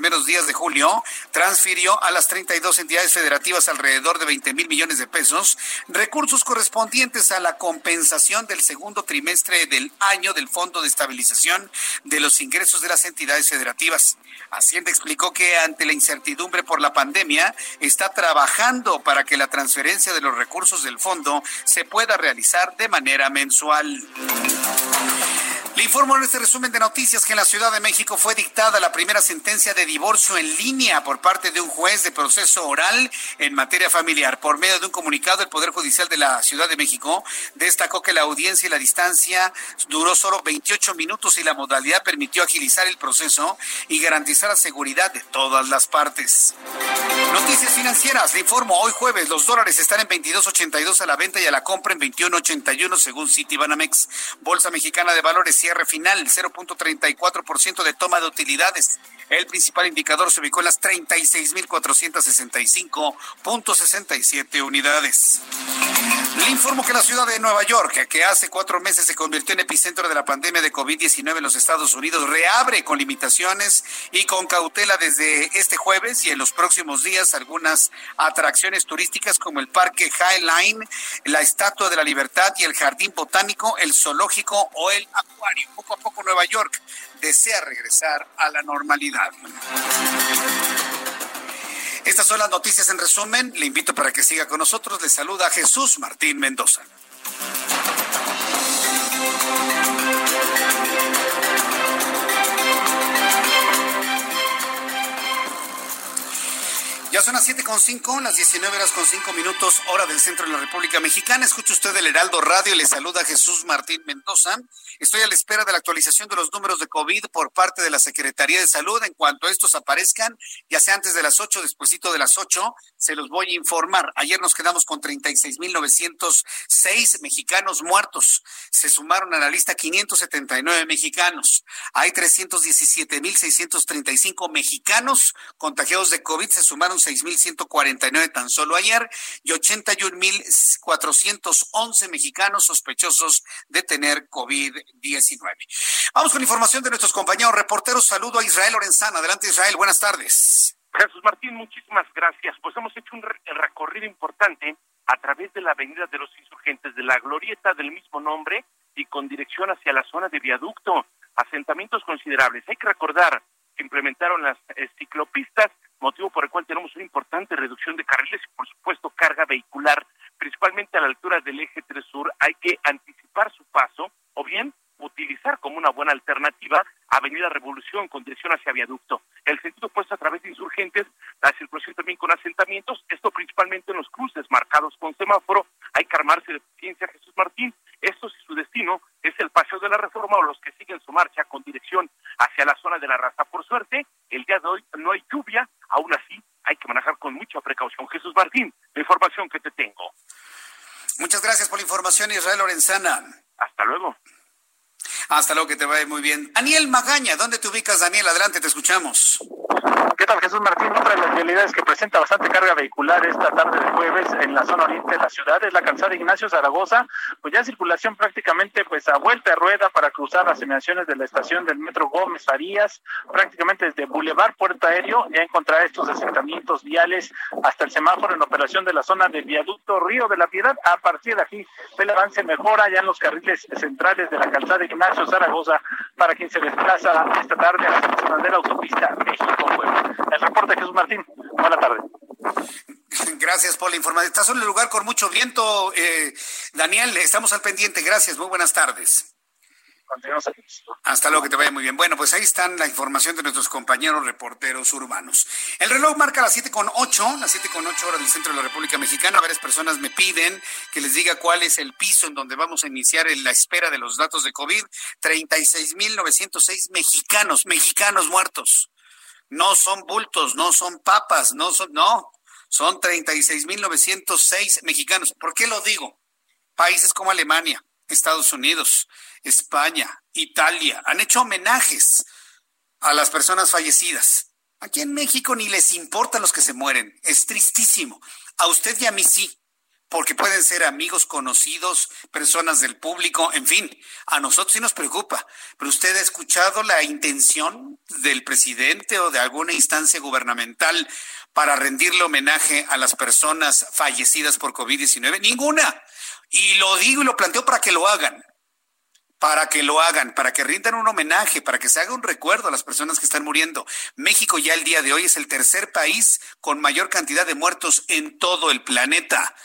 [SPEAKER 3] primeros días de julio, transfirió a las 32 entidades federativas alrededor de 20 mil millones de pesos, recursos correspondientes a la compensación del segundo trimestre del año del Fondo de Estabilización de los Ingresos de las entidades federativas. Hacienda explicó que ante la incertidumbre por la pandemia, está trabajando para que la transferencia de los recursos del fondo se pueda realizar de manera mensual. Le informo en este resumen de noticias que en la Ciudad de México fue dictada la primera sentencia de divorcio en línea por parte de un juez de proceso oral en materia familiar. Por medio de un comunicado, el Poder Judicial de la Ciudad de México destacó que la audiencia y la distancia duró solo 28 minutos y la modalidad permitió agilizar el proceso y garantizar la seguridad de todas las partes. Noticias financieras, le informo, hoy jueves los dólares están en 22.82 a la venta y a la compra en 21.81 según Citibanamex. Bolsa Mexicana de Valores cierre final, 0.34% de toma de utilidades. El principal indicador se ubicó en las 36.465.67 unidades. Le informo que la ciudad de Nueva York, que hace cuatro meses se convirtió en epicentro de la pandemia de COVID-19 en los Estados Unidos, reabre con limitaciones y con cautela desde este jueves y en los próximos días algunas atracciones turísticas como el Parque Highline, la Estatua de la Libertad y el Jardín Botánico, el Zoológico o el Acuario. Poco a poco Nueva York desea regresar a la normalidad. Estas son las noticias en resumen. Le invito para que siga con nosotros. Le saluda Jesús Martín Mendoza. Ya son las siete con cinco, las 19 horas con cinco minutos, hora del centro de la República Mexicana. Escucha usted el Heraldo Radio, le saluda Jesús Martín Mendoza. Estoy a la espera de la actualización de los números de COVID por parte de la Secretaría de Salud. En cuanto estos aparezcan, ya sea antes de las ocho, despuesito de las ocho, se los voy a informar. Ayer nos quedamos con 36.906 mexicanos muertos. Se sumaron a la lista 579 mexicanos. Hay 317.635 mexicanos contagiados de COVID. Se sumaron 6.149 tan solo ayer y 81.411 mexicanos sospechosos de tener COVID-19. Vamos con información de nuestros compañeros reporteros. Saludo a Israel Lorenzana. Adelante, Israel. Buenas tardes.
[SPEAKER 8] Jesús Martín, muchísimas gracias. Pues hemos hecho un recorrido importante a través de la Avenida de los Insurgentes, de la glorieta del mismo nombre y con dirección hacia la zona de viaducto. Asentamientos considerables. Hay que recordar implementaron las eh, ciclopistas, motivo por el cual tenemos una importante reducción de carriles y por supuesto carga vehicular, principalmente a la altura del eje 3 sur, hay que anticipar su paso o bien utilizar como una buena alternativa Avenida Revolución con dirección hacia Viaducto. El sentido opuesto a través de insurgentes, la circulación también con asentamientos, esto principalmente en los cruces marcados con semáforo. Hay que armarse de paciencia, Jesús Martín. Esto si su destino es el Paseo de la Reforma o los que siguen su marcha con dirección hacia la zona de la raza. Por suerte, el día de hoy no hay lluvia, aún así hay que manejar con mucha precaución. Jesús Martín, la información que te tengo.
[SPEAKER 3] Muchas gracias por la información, Israel Lorenzana.
[SPEAKER 8] Hasta luego.
[SPEAKER 3] Hasta luego, que te vaya muy bien. Daniel Magaña, ¿dónde te ubicas, Daniel? Adelante, te escuchamos.
[SPEAKER 9] ¿Qué tal, Jesús Martín? Otra de las realidades que presenta bastante carga vehicular esta tarde de jueves en la zona oriente de la ciudad es la calzada Ignacio Zaragoza, pues ya circulación prácticamente pues a vuelta de rueda para cruzar las emisiones de la estación del Metro Gómez Farías, prácticamente desde Boulevard Puerto Aéreo, ya encontrar estos asentamientos viales hasta el semáforo en operación de la zona del viaducto Río de la Piedad. A partir de aquí, el avance mejora ya en los carriles centrales de la calzada Ignacio Zaragoza para quien se desplaza esta tarde a la zona de la autopista México-Puebla. El reporte Jesús Martín. Buenas tardes.
[SPEAKER 3] Gracias por la información. Estás en un lugar con mucho viento, eh, Daniel. Estamos al pendiente. Gracias. Muy buenas tardes. Hasta luego, que te vaya muy bien. Bueno, pues ahí están la información de nuestros compañeros reporteros urbanos. El reloj marca las siete con ocho, las siete con ocho horas del centro de la República Mexicana. Varias personas me piden que les diga cuál es el piso en donde vamos a iniciar en la espera de los datos de COVID. 36.906 mexicanos, mexicanos muertos no son bultos, no son papas, no son, no, son 36.906 mexicanos. ¿Por qué lo digo? Países como Alemania, Estados Unidos, España, Italia han hecho homenajes a las personas fallecidas. Aquí en México ni les importan los que se mueren. Es tristísimo. A usted y a mí sí porque pueden ser amigos, conocidos, personas del público, en fin, a nosotros sí nos preocupa. Pero usted ha escuchado la intención del presidente o de alguna instancia gubernamental para rendirle homenaje a las personas fallecidas por COVID-19? Ninguna. Y lo digo y lo planteo para que lo hagan para que lo hagan, para que rindan un homenaje, para que se haga un recuerdo a las personas que están muriendo. México ya el día de hoy es el tercer país con mayor cantidad de muertos en todo el planeta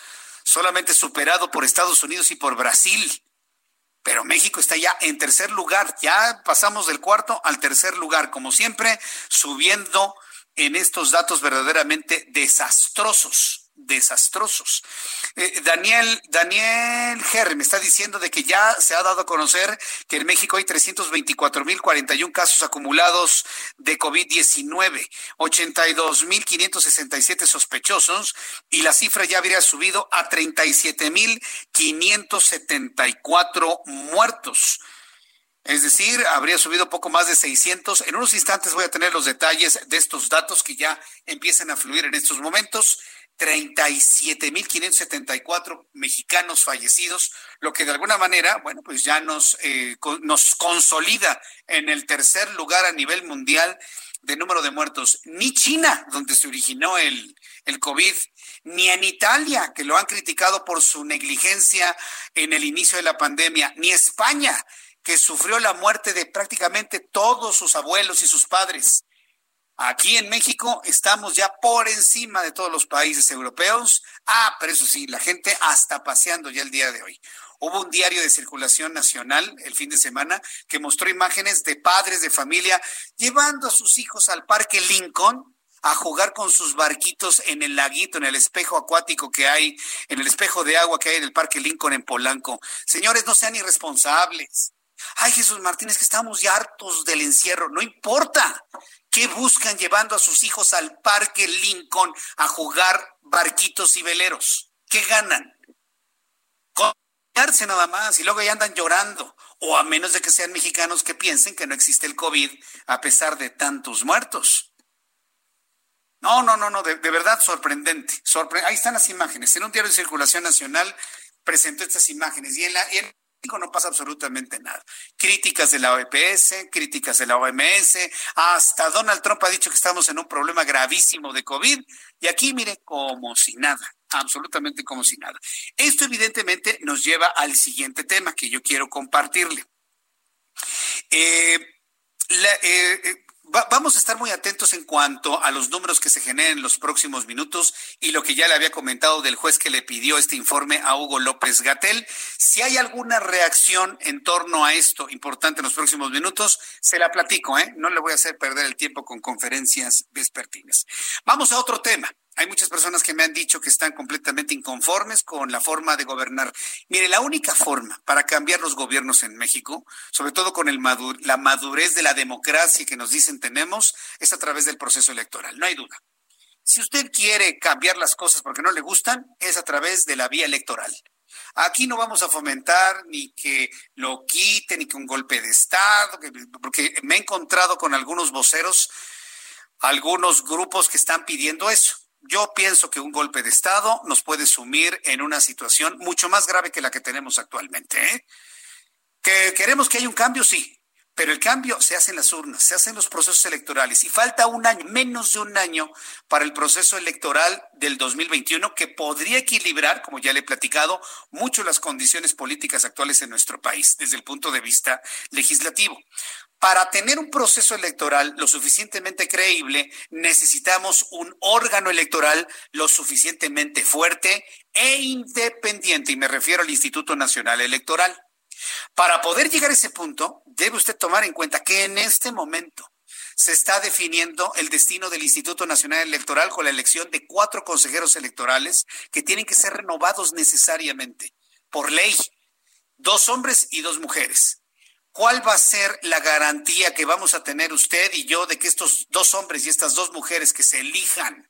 [SPEAKER 3] solamente superado por Estados Unidos y por Brasil. Pero México está ya en tercer lugar, ya pasamos del cuarto al tercer lugar, como siempre, subiendo en estos datos verdaderamente desastrosos desastrosos. Eh, Daniel, Daniel Ger me está diciendo de que ya se ha dado a conocer que en México hay 324.041 casos acumulados de COVID-19, 82.567 sospechosos y la cifra ya habría subido a 37.574 muertos. Es decir, habría subido poco más de 600. En unos instantes voy a tener los detalles de estos datos que ya empiezan a fluir en estos momentos. 37.574 mexicanos fallecidos, lo que de alguna manera, bueno, pues ya nos, eh, nos consolida en el tercer lugar a nivel mundial de número de muertos. Ni China, donde se originó el, el COVID, ni en Italia, que lo han criticado por su negligencia en el inicio de la pandemia, ni España, que sufrió la muerte de prácticamente todos sus abuelos y sus padres. Aquí en México estamos ya por encima de todos los países europeos. Ah, pero eso sí, la gente hasta paseando ya el día de hoy. Hubo un diario de circulación nacional el fin de semana que mostró imágenes de padres de familia llevando a sus hijos al Parque Lincoln a jugar con sus barquitos en el laguito, en el espejo acuático que hay, en el espejo de agua que hay en el Parque Lincoln en Polanco. Señores, no sean irresponsables. Ay, Jesús Martínez, que estamos ya hartos del encierro. No importa. ¿Qué buscan llevando a sus hijos al Parque Lincoln a jugar barquitos y veleros? ¿Qué ganan? Contarse nada más y luego ya andan llorando. O a menos de que sean mexicanos que piensen que no existe el COVID a pesar de tantos muertos. No, no, no, no, de, verdad sorprendente. Ahí están las imágenes. En un diario de circulación nacional presentó estas imágenes y en, la, no pasa absolutamente nada. Críticas de la OPS, críticas de la OMS, hasta Donald Trump ha dicho que estamos en un problema gravísimo de COVID y aquí mire como si nada, absolutamente como si nada. Esto evidentemente nos lleva al siguiente tema que yo quiero compartirle. Eh, eh, vamos a estar muy atentos en cuanto a los números que se generen en los próximos minutos y lo que ya le había comentado del juez que le pidió este informe a Hugo López Gatel. Si hay alguna reacción en torno a esto importante en los próximos minutos, se la platico, ¿eh? No le voy a hacer perder el tiempo con conferencias vespertinas. Vamos a otro tema. Hay muchas personas que me han dicho que están completamente inconformes con la forma de gobernar. Mire, la única forma para cambiar los gobiernos en México, sobre todo con la madurez de la democracia que nos dicen tenemos, es a través del proceso electoral, no hay duda. Si usted quiere cambiar las cosas porque no le gustan, es a través de la vía electoral. Aquí no vamos a fomentar ni que lo quite, ni que un golpe de Estado, porque me he encontrado con algunos voceros, algunos grupos que están pidiendo eso yo pienso que un golpe de Estado nos puede sumir en una situación mucho más grave que la que tenemos actualmente. ¿eh? ¿Que queremos que haya un cambio? Sí, pero el cambio se hace en las urnas, se hace en los procesos electorales y falta un año, menos de un año para el proceso electoral del 2021 que podría equilibrar, como ya le he platicado, mucho las condiciones políticas actuales en nuestro país desde el punto de vista legislativo. Para tener un proceso electoral lo suficientemente creíble, necesitamos un órgano electoral lo suficientemente fuerte e independiente, y me refiero al Instituto Nacional Electoral. Para poder llegar a ese punto, debe usted tomar en cuenta que en este momento se está definiendo el destino del Instituto Nacional Electoral con la elección de cuatro consejeros electorales que tienen que ser renovados necesariamente por ley, dos hombres y dos mujeres. ¿Cuál va a ser la garantía que vamos a tener usted y yo de que estos dos hombres y estas dos mujeres que se elijan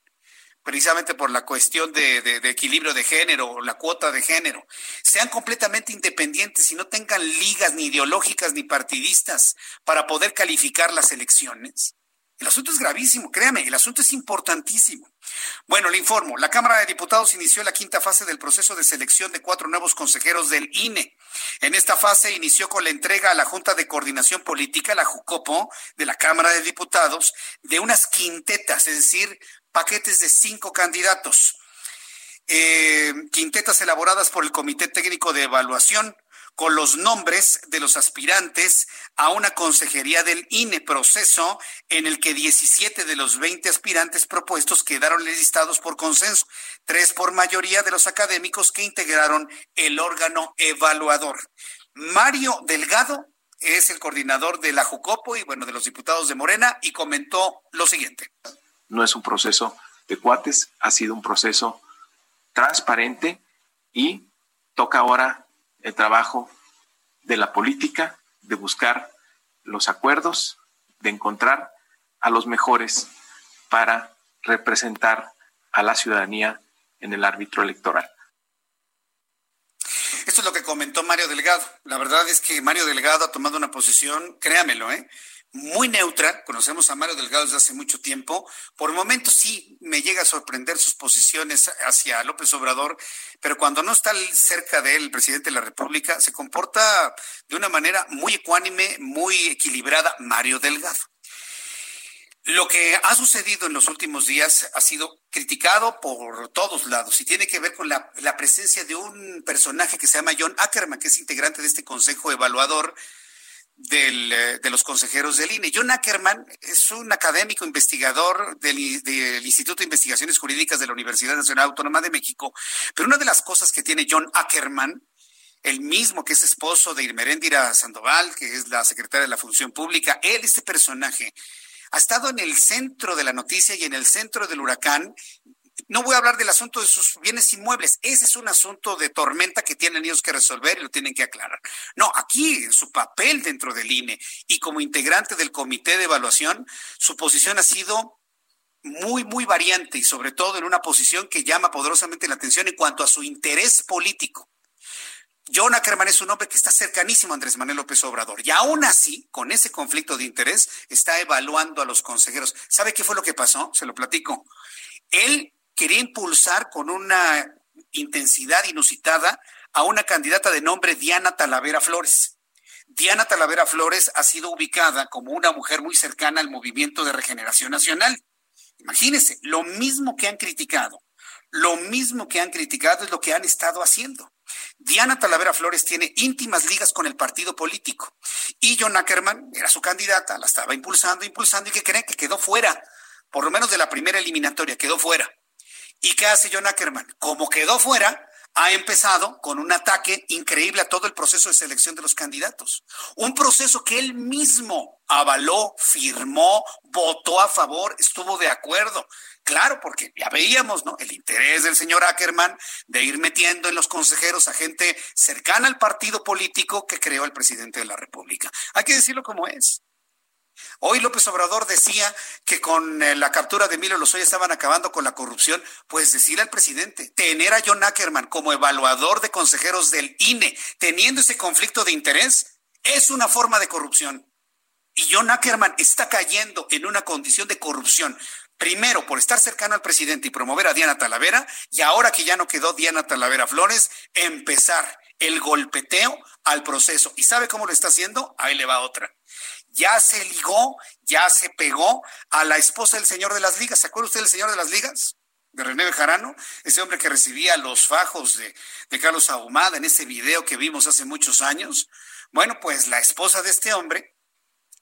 [SPEAKER 3] precisamente por la cuestión de, equilibrio de género o la cuota de género, sean completamente independientes y no tengan ligas ni ideológicas ni partidistas para poder calificar las elecciones? El asunto es gravísimo, créame, el asunto es importantísimo. Bueno, le informo, la Cámara de Diputados inició la quinta fase del proceso de selección de cuatro nuevos consejeros del INE. En esta fase inició con la entrega a la Junta de Coordinación Política, la JUCOPO, de la Cámara de Diputados, de unas quintetas, es decir, paquetes de cinco candidatos. Eh, quintetas elaboradas por el Comité Técnico de Evaluación, con los nombres de los aspirantes a una consejería del INE, proceso en el que 17 de los 20 aspirantes propuestos quedaron listados por consenso, tres por mayoría de los académicos que integraron el órgano evaluador. Mario Delgado es el coordinador de la Jucopo y bueno, de los diputados de Morena y comentó lo siguiente.
[SPEAKER 4] No es un proceso de cuates, ha sido un proceso transparente y toca ahora el trabajo de la política, de buscar los acuerdos, de encontrar a los mejores para representar a la ciudadanía en el árbitro electoral.
[SPEAKER 3] Esto es lo que comentó Mario Delgado. La verdad es que Mario Delgado ha tomado una posición, créamelo, ¿eh? Muy neutra, conocemos a Mario Delgado desde hace mucho tiempo, por momentos sí me llega a sorprender sus posiciones hacia López Obrador, pero cuando no está cerca de él, el presidente de la República, se comporta de una manera muy ecuánime, muy equilibrada, Mario Delgado. Lo que ha sucedido en los últimos días ha sido criticado por todos lados y tiene que ver con la, la presencia de un personaje que se llama John Ackerman, que es integrante de este consejo evaluador, del, eh, de los consejeros del INE. John Ackerman es un académico investigador del, Instituto de Investigaciones Jurídicas de la Universidad Nacional Autónoma de México, pero una de las cosas que tiene John Ackerman, el mismo que es esposo de Irmeréndira Sandoval, que es la secretaria de la Función Pública, él, este personaje, ha estado en el centro de la noticia y en el centro del huracán no voy a hablar del asunto de sus bienes inmuebles. Ese es un asunto de tormenta que tienen ellos que resolver y lo tienen que aclarar. No, aquí en su papel dentro del INE y como integrante del comité de evaluación, su posición ha sido muy, muy variante y sobre todo en una posición que llama poderosamente la atención en cuanto a su interés político. John Ackerman es un hombre que está cercanísimo a Andrés Manuel López Obrador y aún así, con ese conflicto de interés, está evaluando a los consejeros. ¿Sabe qué fue lo que pasó? Se lo platico. Él quería impulsar con una intensidad inusitada a una candidata de nombre Diana Talavera Flores. Diana Talavera Flores ha sido ubicada como una mujer muy cercana al movimiento de regeneración nacional. Imagínense, lo mismo que han criticado, lo mismo que han criticado es lo que han estado haciendo. Diana Talavera Flores tiene íntimas ligas con el partido político. Y John Ackerman era su candidata, la estaba impulsando, impulsando, y que creen que quedó fuera, por lo menos de la primera eliminatoria, quedó fuera. ¿Y qué hace John Ackerman? Como quedó fuera, ha empezado con un ataque increíble a todo el proceso de selección de los candidatos. Un proceso que él mismo avaló, firmó, votó a favor, estuvo de acuerdo. Claro, porque ya veíamos, ¿no? El interés del señor Ackerman de ir metiendo en los consejeros a gente cercana al partido político que creó el presidente de la República. Hay que decirlo como es. Hoy López Obrador decía que con eh, la captura de Emilio Lozoya estaban acabando con la corrupción. Pues decirle al presidente, tener a John Ackerman como evaluador de consejeros del INE, teniendo ese conflicto de interés, es una forma de corrupción. Y John Ackerman está cayendo en una condición de corrupción primero por estar cercano al presidente y promover a Diana Talavera, y ahora que ya no quedó Diana Talavera Flores, empezar el golpeteo al proceso. ¿Y sabe cómo lo está haciendo? Ahí le va otra. Ya se ligó, ya se pegó a la esposa del señor de las ligas. ¿Se acuerda usted del señor de las ligas? de René Bejarano, ese hombre que recibía los fajos de, de, Carlos Ahumada en ese video que vimos hace muchos años. Bueno, pues la esposa de este hombre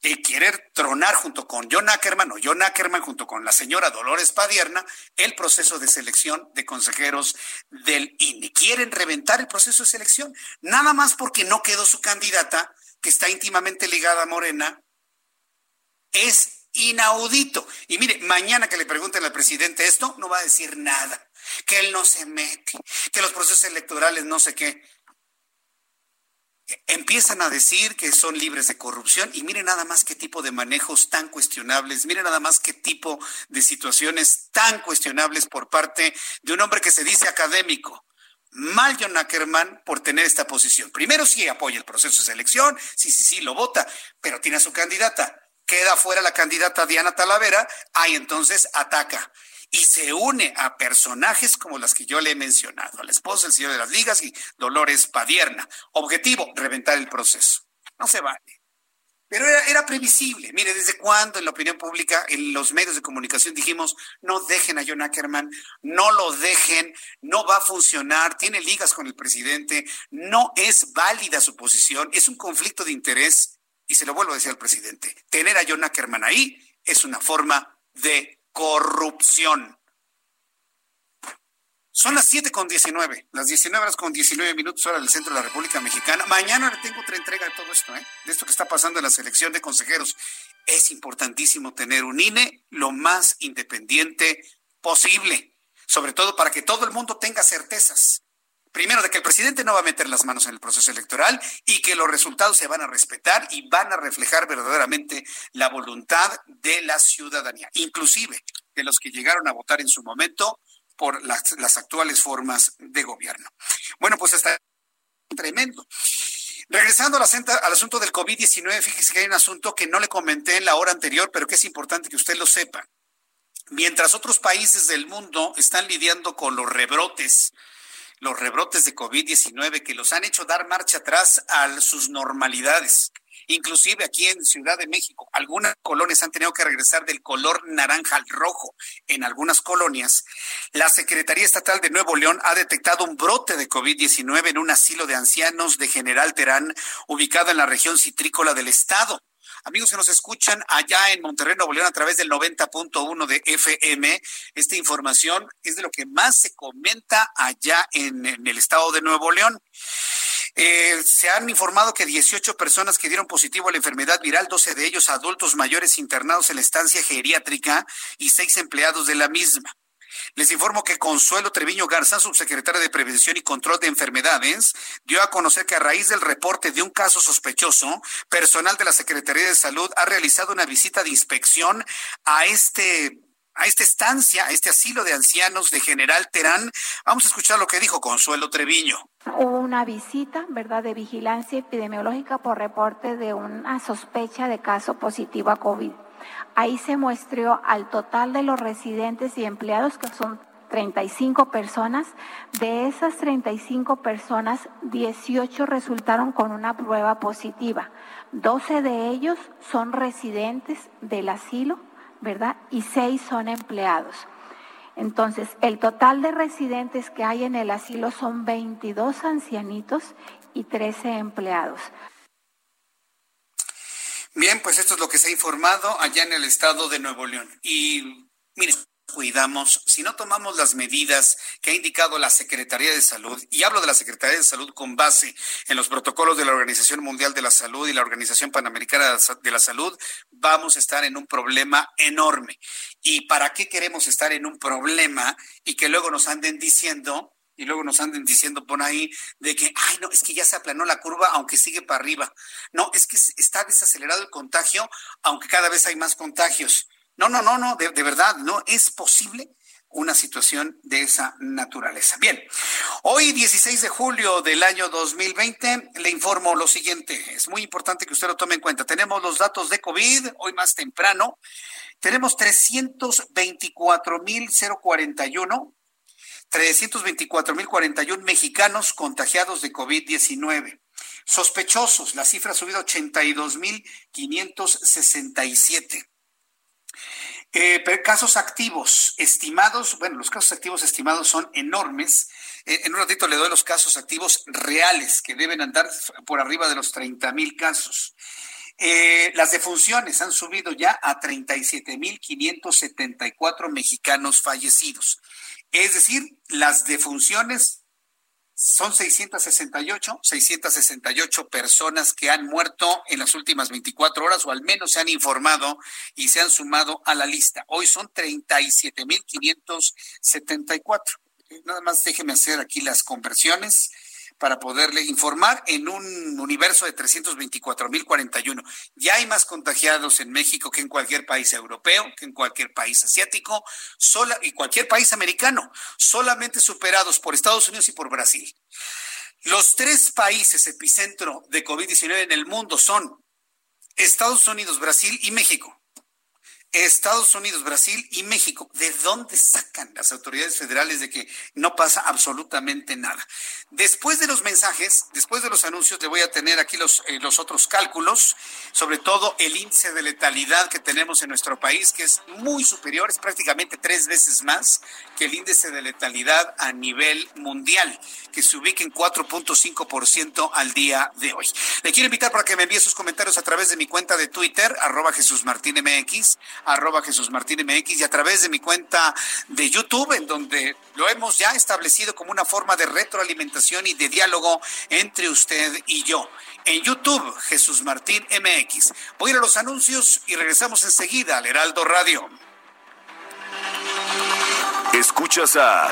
[SPEAKER 3] y querer tronar junto con John Ackerman o John Ackerman junto con la señora Dolores Padierna el proceso de selección de consejeros del INE. Quieren reventar el proceso de selección, nada más porque no quedó su candidata, que está íntimamente ligada a Morena. Es inaudito. Y mire, mañana que le pregunten al presidente esto, no va a decir nada, que él no se mete, que los procesos electorales no sé qué empiezan a decir que son libres de corrupción y miren nada más qué tipo de manejos tan cuestionables, miren nada más qué tipo de situaciones tan cuestionables por parte de un hombre que se dice académico. Mal John Ackerman por tener esta posición. Primero sí apoya el proceso de selección, sí, sí, sí, lo vota, pero tiene a su candidata. Queda fuera la candidata Diana Talavera, ahí entonces ataca y se une a personajes como las que yo le he mencionado, a la esposa del señor de las ligas y Dolores Padierna. Objetivo, reventar el proceso. No se vale. Pero era, previsible. Mire, ¿desde cuándo en la opinión pública, en los medios de comunicación dijimos, no dejen a John Ackerman, no lo dejen, no va a funcionar, tiene ligas con el presidente, no es válida su posición, es un conflicto de interés? Y se lo vuelvo a decir al presidente, tener a John Ackerman ahí es una forma de corrupción. Son las 7 con 19, las 19 horas con 19 minutos hora del centro de la República Mexicana. Mañana le tengo otra entrega de todo esto, ¿eh? de esto que está pasando en la selección de consejeros. Es importantísimo tener un INE lo más independiente posible, sobre todo para que todo el mundo tenga certezas primero, de que el presidente no va a meter las manos en el proceso electoral y que los resultados se van a respetar y van a reflejar verdaderamente la voluntad de la ciudadanía, inclusive de los que llegaron a votar en su momento por las, actuales formas de gobierno. Bueno, pues está tremendo. Regresando al, al asunto del COVID-19, fíjese que hay un asunto que no le comenté en la hora anterior, pero que es importante que usted lo sepa. Mientras otros países del mundo están lidiando con los rebrotes los rebrotes de COVID-19 que los han hecho dar marcha atrás a sus normalidades. Inclusive aquí en Ciudad de México, algunas colonias han tenido que regresar del color naranja al rojo. En algunas colonias, la Secretaría Estatal de Nuevo León ha detectado un brote de COVID-19 en un asilo de ancianos de General Terán, ubicado en la región citrícola del estado. Amigos que nos escuchan allá en Monterrey, Nuevo León, a través del 90.1 de FM, esta información es de lo que más se comenta allá en, el estado de Nuevo León. Eh, se han informado que 18 personas que dieron positivo a la enfermedad viral, 12 de ellos adultos mayores internados en la estancia geriátrica y seis empleados de la misma. Les informo que Consuelo Treviño Garza, subsecretaria de Prevención y Control de Enfermedades, dio a conocer que a raíz del reporte de un caso sospechoso, personal de la Secretaría de Salud ha realizado una visita de inspección a este a esta estancia, a este asilo de ancianos de General Terán. Vamos a escuchar lo que dijo Consuelo Treviño.
[SPEAKER 16] Hubo una visita, ¿verdad?, de vigilancia epidemiológica por reporte de una sospecha de caso positivo a COVID. Ahí se muestreó al total de los residentes y empleados, que son 35 personas. De esas 35 personas, 18 resultaron con una prueba positiva. 12 de ellos son residentes del asilo, ¿verdad? Y 6 son empleados. Entonces, el total de residentes que hay en el asilo son 22 ancianitos y 13 empleados.
[SPEAKER 3] Bien, pues esto es lo que se ha informado allá en el estado de Nuevo León. Y miren, cuidamos, si no tomamos las medidas que ha indicado la Secretaría de Salud, y hablo de la Secretaría de Salud con base en los protocolos de la Organización Mundial de la Salud y la Organización Panamericana de la Salud, vamos a estar en un problema enorme. ¿Y para qué queremos estar en un problema y que luego nos anden diciendo y luego nos anden diciendo por ahí de que, ay, no, es que ya se aplanó la curva, aunque sigue para arriba. No, es que está desacelerado el contagio, aunque cada vez hay más contagios. No, no, no, no, de, verdad, no es posible una situación de esa naturaleza. Bien, hoy 16 de julio del año 2020 le informo lo siguiente, es muy importante que usted lo tome en cuenta. Tenemos los datos de COVID, hoy más temprano, tenemos 324.041 324.041 mexicanos contagiados de COVID-19. Sospechosos, la cifra ha subido a 82.567. Eh, casos activos estimados, bueno, los casos activos estimados son enormes. Eh, en un ratito le doy los casos activos reales que deben andar por arriba de los 30.000 casos. Eh, las defunciones han subido ya a 37.574 mexicanos fallecidos. Es decir, las defunciones son 668, 668 personas que han muerto en las últimas 24 horas o al menos se han informado y se han sumado a la lista. Hoy son 37.574. Nada más déjeme hacer aquí las conversiones para poderle informar en un universo de 324.041. Ya hay más contagiados en México que en cualquier país europeo, que en cualquier país asiático, sola, y cualquier país americano, solamente superados por Estados Unidos y por Brasil. Los tres países epicentro de COVID-19 en el mundo son Estados Unidos, Brasil y México. Estados Unidos, Brasil y México. ¿De dónde sacan las autoridades federales de que no pasa absolutamente nada? Después de los mensajes, después de los anuncios, le voy a tener aquí los, eh, los otros cálculos, sobre todo el índice de letalidad que tenemos en nuestro país, que es muy superior, es prácticamente tres veces más que el índice de letalidad a nivel mundial, que se ubica en 4.5% al día de hoy. Le quiero invitar para que me envíe sus comentarios a través de mi cuenta de Twitter, arroba Jesús Martín MX arroba Jesús Martín MX y a través de mi cuenta de YouTube, en donde lo hemos ya establecido como una forma de retroalimentación y de diálogo entre usted y yo. En YouTube, Jesús Martín MX. Voy a ir a los anuncios y regresamos enseguida al Heraldo Radio.
[SPEAKER 2] Escuchas a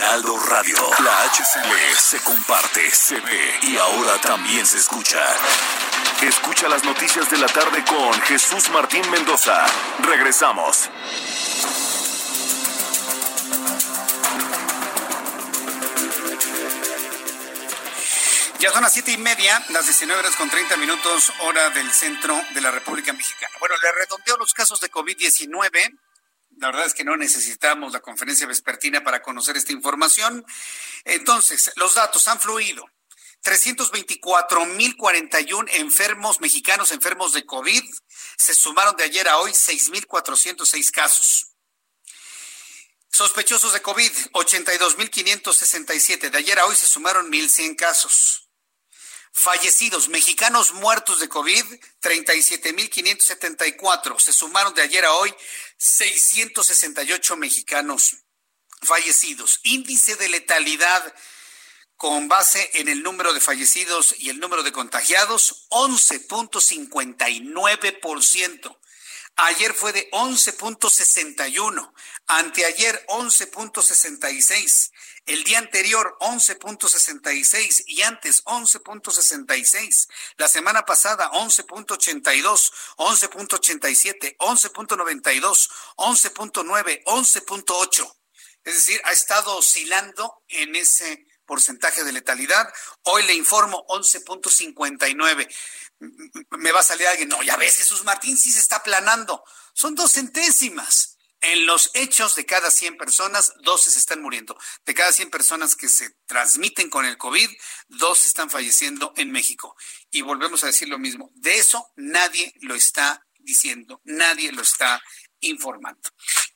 [SPEAKER 2] Heraldo Radio. La HCL se comparte, se ve y ahora también se escucha. Escucha las noticias de la tarde con Jesús Martín Mendoza. Regresamos.
[SPEAKER 3] Ya son las siete y media, las 19 horas con 30 minutos, hora del centro de la República Mexicana. Bueno, le redondeo los casos de COVID-19 la verdad es que no necesitamos la conferencia vespertina para conocer esta información. Entonces, los datos han fluido. 324.041 enfermos mexicanos enfermos de COVID. Se sumaron de ayer a hoy 6.406 casos. Sospechosos de COVID, 82.567. De ayer a hoy se sumaron 1.100 casos. Fallecidos, mexicanos muertos de COVID, 37.574. Se sumaron de ayer a hoy 668 mexicanos fallecidos. Índice de letalidad con base en el número de fallecidos y el número de contagiados, 11.59%. Ayer fue de 11.61, anteayer 11.66, el día anterior 11.66 y antes 11.66, la semana pasada 11.82, 11.87, 11.92, 11.9, 11.8. Es decir, ha estado oscilando en ese porcentaje de letalidad. Hoy le informo 11.59 me va a salir alguien, no, ya ves, Jesús Martín sí se está aplanando. Son dos centésimas. En los hechos de cada 100 personas, 12 se están muriendo. De cada 100 personas que se transmiten con el COVID, 12 están falleciendo en México. Y volvemos a decir lo mismo. De eso nadie lo está diciendo, nadie lo está informando.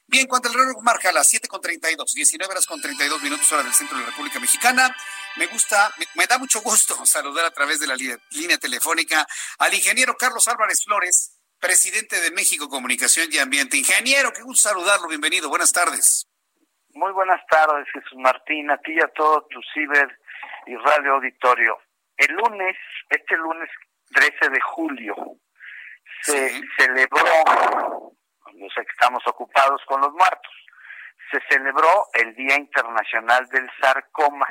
[SPEAKER 3] Bien, cuando el reloj marca las 7.32, 19 horas con 32 minutos hora del centro de la República Mexicana, me gusta, me, da mucho gusto saludar a través de la línea, telefónica al ingeniero Carlos Álvarez Flores, presidente de México Comunicación y Ambiente. Ingeniero, qué gusto saludarlo, bienvenido, buenas tardes.
[SPEAKER 17] Muy buenas tardes, Jesús Martín, a ti y a todo tu ciber y radio auditorio. El lunes, este lunes 13 de julio, se celebró, no sé que estamos ocupados con los muertos, se celebró el Día Internacional del Sarcoma.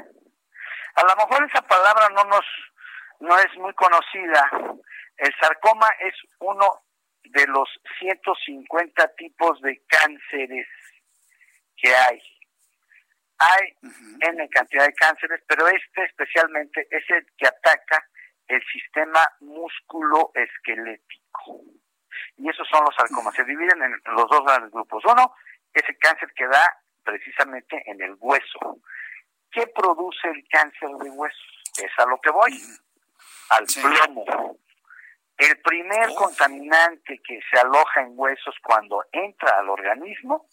[SPEAKER 17] A lo mejor esa palabra no nos no es muy conocida. El sarcoma es uno de los 150 tipos de cánceres que hay. Hay N cantidad de cánceres, pero este especialmente es el que ataca el sistema músculo-esquelético. Y esos son los sarcomas. Se dividen en los dos grandes grupos. Uno es el cáncer que da precisamente en el hueso. ¿Qué produce el cáncer de huesos? Es a lo que voy, al plomo. El primer contaminante que se aloja en huesos cuando entra al organismo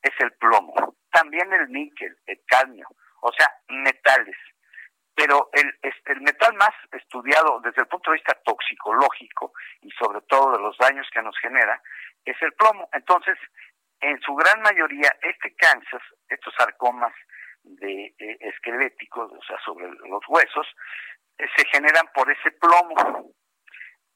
[SPEAKER 17] es el plomo. También el níquel, el cadmio, o sea, metales. Pero el, el metal más estudiado desde el punto de vista toxicológico y sobre todo de los daños que nos genera es el plomo. Entonces, en su gran mayoría, este cáncer, estos sarcomas, de eh, esqueléticos, o sea, sobre los huesos, eh, se generan por ese plomo.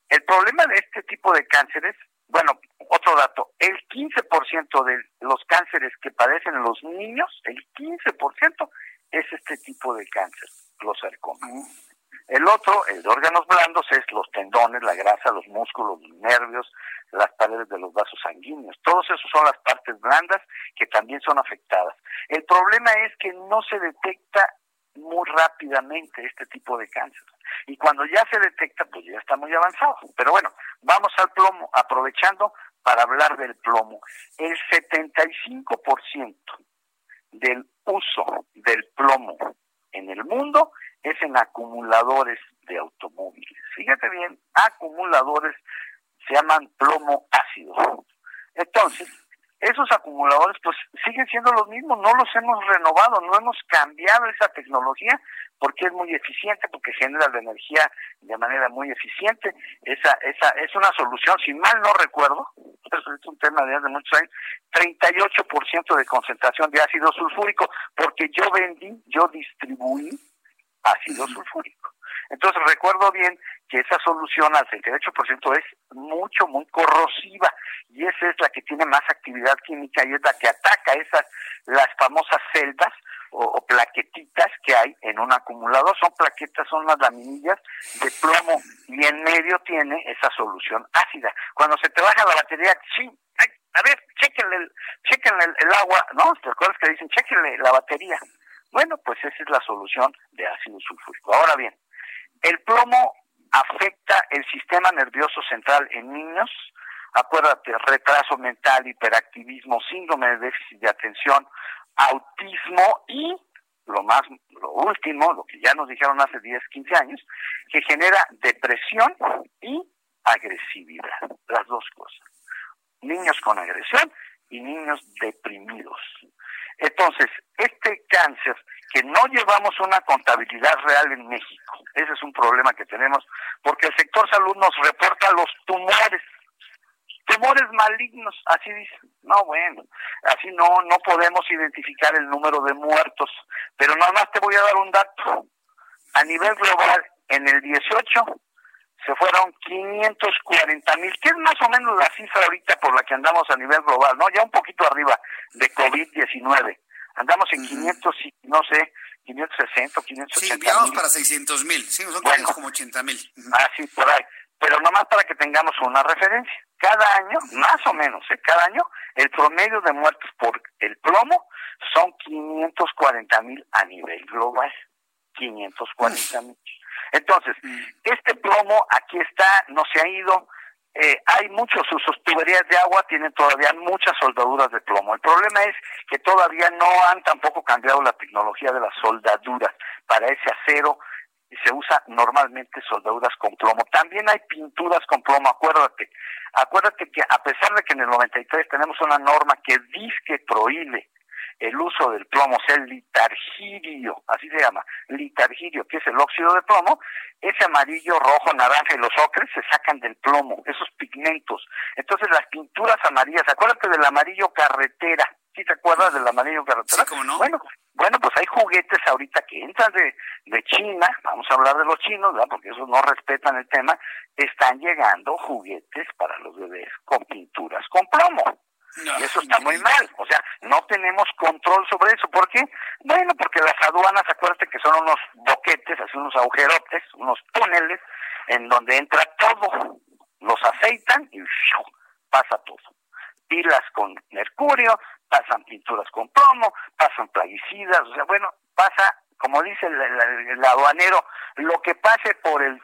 [SPEAKER 17] El problema de este tipo de cánceres, bueno, otro dato, el 15% de los cánceres que padecen los niños, el 15% es este tipo de cáncer, los sarcomas. El otro, el de órganos blandos, es los tendones, la grasa, los músculos, los nervios, las paredes de los vasos sanguíneos. Todos esos son las partes blandas que también son afectadas. El problema es que no se detecta muy rápidamente este tipo de cáncer. Y cuando ya se detecta, pues ya está muy avanzado. Pero bueno, vamos al plomo, aprovechando para hablar del plomo. El 75% del uso del plomo en el mundo es en acumuladores de automóviles. Fíjate bien, acumuladores se llaman plomo ácido. Entonces, esos acumuladores pues siguen siendo los mismos, no los hemos renovado, no hemos cambiado esa tecnología porque es muy eficiente, porque genera la energía de manera muy eficiente. Esa, esa es una solución, si mal no recuerdo, eso es un tema de hace muchos años, 38% de concentración de ácido sulfúrico, porque yo vendí, yo distribuí ácido sulfúrico. Entonces recuerdo bien que esa solución al 68% es mucho, muy corrosiva y esa es la que tiene más actividad química y es la que ataca esas, las famosas celdas o, plaquetitas que hay en un acumulador. Son plaquetas, son las laminillas de plomo y en medio tiene esa solución ácida. Cuando se te baja la batería, sí, a ver, chequenle, el, chequenle el, agua, ¿no? ¿Te acuerdas que dicen, chequenle la batería? Bueno, pues esa es la solución de ácido sulfúrico. Ahora bien, el plomo afecta el sistema nervioso central en niños. Acuérdate, retraso mental, hiperactivismo, síndrome de déficit de atención, autismo y lo más, lo último, lo que ya nos dijeron hace 10, 15 años, que genera depresión y agresividad, las dos cosas. Niños con agresión y niños deprimidos. Entonces, este cáncer que no llevamos una contabilidad real en México, ese es un problema que tenemos, porque el sector salud nos reporta los tumores, tumores malignos, así dice. No, bueno, así no, no podemos identificar el número de muertos, pero nada más te voy a dar un dato. A nivel global, en el 18 se fueron 540 mil, que es más o menos la cifra ahorita por la que andamos a nivel global, ¿no? Ya un poquito arriba de COVID-19. Andamos en 500, no sé, 560, 580
[SPEAKER 3] Sí, vamos para 600 mil, sí, son bueno, como 80 mil.
[SPEAKER 17] Ah, sí, por ahí. Pero nomás para que tengamos una referencia. Cada año, más o menos, ¿eh? cada año, el promedio de muertos por el plomo son 540 mil a nivel global. 540 mil. Entonces, mm. este plomo aquí está, no se ha ido. Eh, hay muchos usos. Tuberías de agua tienen todavía muchas soldaduras de plomo. El problema es que todavía no han tampoco cambiado la tecnología de las soldaduras. Para ese acero se usa normalmente soldaduras con plomo. También hay pinturas con plomo, acuérdate. Acuérdate que a pesar de que en el 93 tenemos una norma que dice que prohíbe el uso del plomo, o sea, el litargirio, así se llama, litargirio, que es el óxido de plomo, ese amarillo, rojo, naranja y los ocres se sacan del plomo, esos pigmentos. Entonces las pinturas amarillas, acuérdate del amarillo carretera, ¿sí te acuerdas del amarillo carretera?
[SPEAKER 3] Sí, no?
[SPEAKER 17] Bueno, bueno, pues hay juguetes ahorita que entran de, de China, vamos a hablar de los chinos, ¿verdad? porque esos no respetan el tema, están llegando juguetes para los bebés con pinturas con plomo y eso está muy mal. O sea, no tenemos control sobre eso. ¿Por qué? Bueno, porque las aduanas, acuérdate que son unos boquetes, así unos agujerotes, unos túneles, en donde entra todo. Los aceitan y pasa todo. Pilas con mercurio, pasan pinturas con plomo, pasan plaguicidas, o sea, bueno, pasa, como dice el, aduanero, lo que pase por el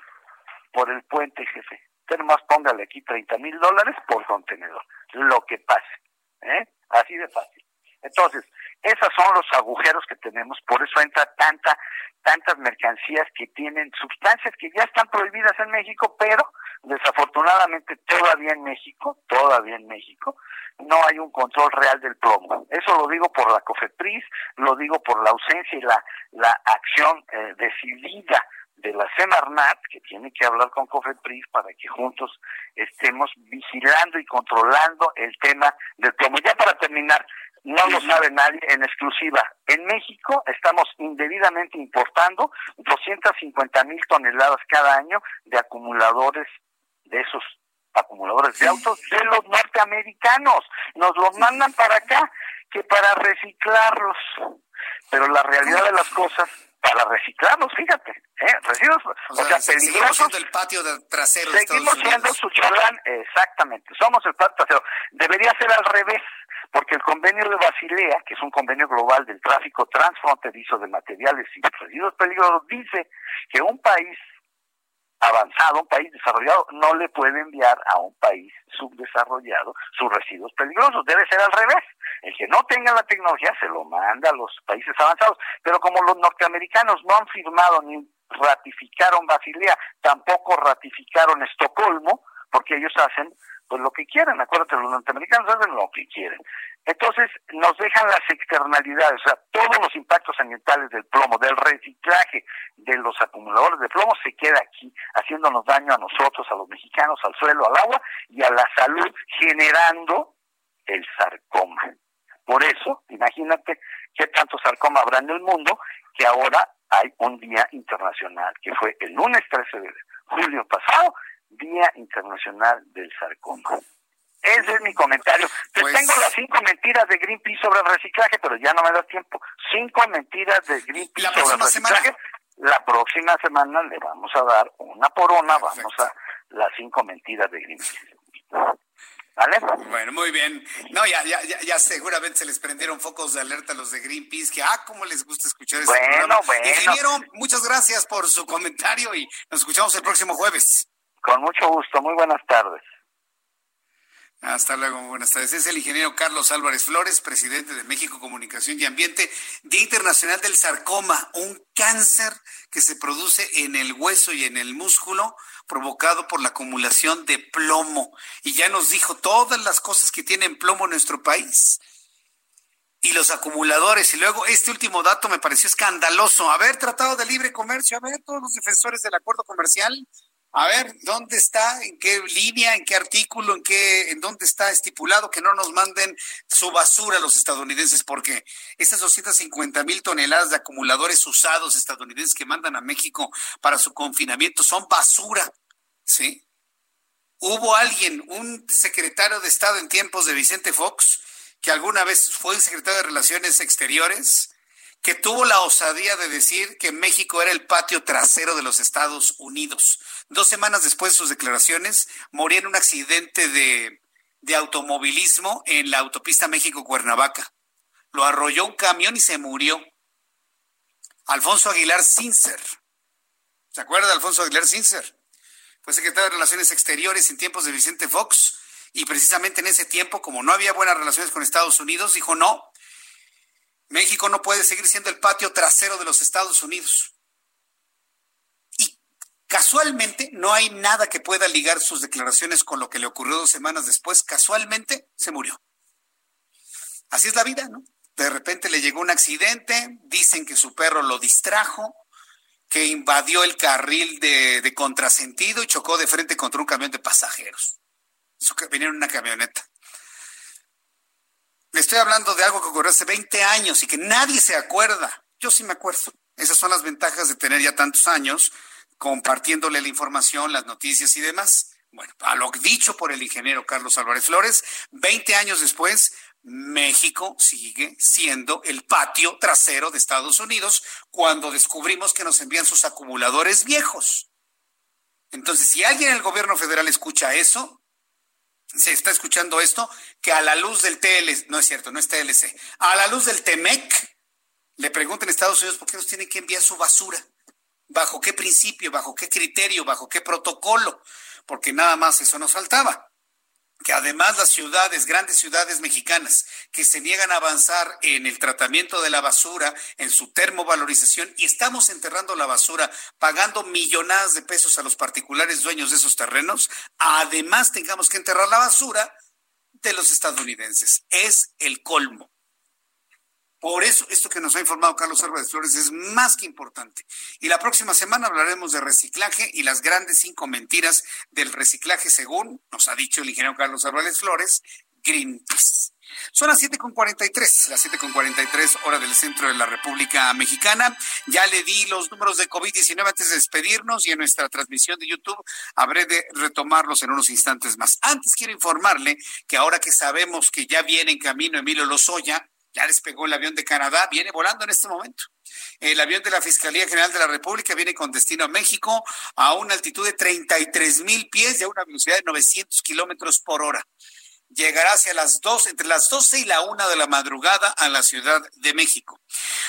[SPEAKER 17] por el puente, jefe. Usted nomás póngale aquí 30 mil dólares por contenedor, lo que pase. ¿eh? Así de fácil. Entonces, esos son los agujeros que tenemos, por eso entra tanta, tantas mercancías que tienen sustancias que ya están prohibidas en México, pero desafortunadamente todavía en México, todavía en México, no hay un control real del plomo. Eso lo digo por la COFEPRIS, lo digo por la ausencia y la, la acción eh, decidida de la Semarnat, que tiene que hablar con COFEPRIS para que juntos estemos vigilando y controlando el tema del plomo. Ya para terminar, no lo sabe nadie en exclusiva. En México estamos indebidamente importando 250 mil toneladas cada año de acumuladores de esos acumuladores de autos de los norteamericanos. Nos los mandan para acá que para reciclarlos. Pero la realidad de las cosas para reciclarlos, fíjate, ¿eh? residuos, o, sea, peligrosos.
[SPEAKER 3] Seguimos el patio de trasero de
[SPEAKER 17] Seguimos siendo su chalán, exactamente, somos el patio trasero. Debería ser al revés, porque el convenio de Basilea, que es un convenio global del tráfico transfronterizo de materiales y residuos peligrosos, dice que un país avanzado, un país desarrollado, no le puede enviar a un país subdesarrollado sus residuos peligrosos. Debe ser al revés. El que no tenga la tecnología se lo manda a los países avanzados. Pero como los norteamericanos no han firmado ni ratificaron Basilea, tampoco ratificaron Estocolmo, porque ellos hacen pues lo que quieren, acuérdate, los norteamericanos hacen lo que quieren. Entonces nos dejan las externalidades, o sea, todos los impactos ambientales del plomo, del reciclaje de los acumuladores de plomo se queda aquí, haciéndonos daño a nosotros, a los mexicanos, al suelo, al agua y a la salud, generando el sarcoma. Por eso, imagínate qué tanto sarcoma habrá en el mundo que ahora hay un día internacional, que fue el lunes 13 de julio pasado, Día Internacional del Sarcoma. Ese es mi comentario. Pues... tengo las cinco mentiras de Greenpeace sobre el reciclaje, pero ya no me da tiempo. Cinco mentiras de Greenpeace sobre el reciclaje. La próxima semana le vamos a dar una por una, vamos a las cinco mentiras de Greenpeace. ¿Vale?
[SPEAKER 3] Bueno, muy bien. No, ya, ya, ya, seguramente se les prendieron focos de alerta a los de Greenpeace, que ah, cómo les gusta escuchar este
[SPEAKER 17] bueno,
[SPEAKER 3] programa.
[SPEAKER 17] Bueno.
[SPEAKER 3] Ingeniero, muchas gracias por su comentario y nos escuchamos el próximo jueves.
[SPEAKER 17] Con mucho gusto, muy buenas tardes.
[SPEAKER 3] Hasta luego, buenas tardes. Es el ingeniero Carlos Álvarez Flores, presidente de México Comunicación y Ambiente, Día Internacional del Sarcoma, un cáncer que se produce en el hueso y en el músculo provocado por la acumulación de plomo. Y ya nos dijo todas las cosas que tienen plomo en nuestro país. Y los acumuladores. Y luego este último dato me pareció escandaloso. Haber tratado de libre comercio, a ver, todos los defensores del acuerdo comercial a ver, ¿dónde está? ¿En qué línea? ¿En qué artículo? ¿En qué, en dónde está estipulado que no nos manden su basura a los estadounidenses? Porque esas 250 mil toneladas de acumuladores usados estadounidenses que mandan a México para su confinamiento son basura. ¿sí? Hubo alguien, un secretario de Estado en tiempos de Vicente Fox, que alguna vez fue secretario de Relaciones Exteriores, que tuvo la osadía de decir que México era el patio trasero de los Estados Unidos. Dos semanas después de sus declaraciones, moría en un accidente de, de automovilismo en la autopista México-Cuernavaca. Lo arrolló un camión y se murió. Alfonso Aguilar Sincer. ¿Se acuerda de Alfonso Aguilar Sincer? Fue secretario de Relaciones Exteriores en tiempos de Vicente Fox y precisamente en ese tiempo, como no había buenas relaciones con Estados Unidos, dijo no, México no puede seguir siendo el patio trasero de los Estados Unidos. Casualmente no hay nada que pueda ligar sus declaraciones con lo que le ocurrió dos semanas después. Casualmente se murió. Así es la vida, ¿no? De repente le llegó un accidente, dicen que su perro lo distrajo, que invadió el carril de, contrasentido y chocó de frente contra un camión de pasajeros. Eso que venía en una camioneta. Le estoy hablando de algo que ocurrió hace 20 años y que nadie se acuerda. Yo sí me acuerdo. Esas son las ventajas de tener ya tantos años compartiéndole la información, las noticias y demás. Bueno, a lo dicho por el ingeniero Carlos Álvarez Flores, 20 años después, México sigue siendo el patio trasero de Estados Unidos cuando descubrimos que nos envían sus acumuladores viejos. Entonces, si alguien en el gobierno federal escucha eso, se está escuchando esto, que a la luz del TLC, no es cierto, no es TLC, a la luz del TEMEC, le pregunten a Estados Unidos por qué nos tienen que enviar su basura, bajo qué principio, bajo qué criterio, bajo qué protocolo, porque nada más eso nos faltaba que además las ciudades, grandes ciudades mexicanas, que se niegan a avanzar en el tratamiento de la basura, en su termovalorización, y estamos enterrando la basura pagando millonadas de pesos a los particulares dueños de esos terrenos, además tengamos que enterrar la basura de los estadounidenses. Es el colmo. Por eso, esto que nos ha informado Carlos Álvarez Flores es más que importante. Y la próxima semana hablaremos de reciclaje y las grandes cinco mentiras del reciclaje, según nos ha dicho el ingeniero Carlos Álvarez Flores, Greenpeace. Son las 7.43, las 7.43 hora del centro de la República Mexicana. Ya le di los números de COVID-19 antes de despedirnos y en nuestra transmisión de YouTube habré de retomarlos en unos instantes más. Antes quiero informarle que ahora que sabemos que ya viene en camino Emilio Lozoya, ya despegó el avión de Canadá, viene volando en este momento. El avión de la Fiscalía General de la República viene con destino a México a una altitud de 33 mil pies y a una velocidad de 900 kilómetros por hora. Llegará hacia las dos, entre las 12 y la una de la madrugada a la Ciudad de México.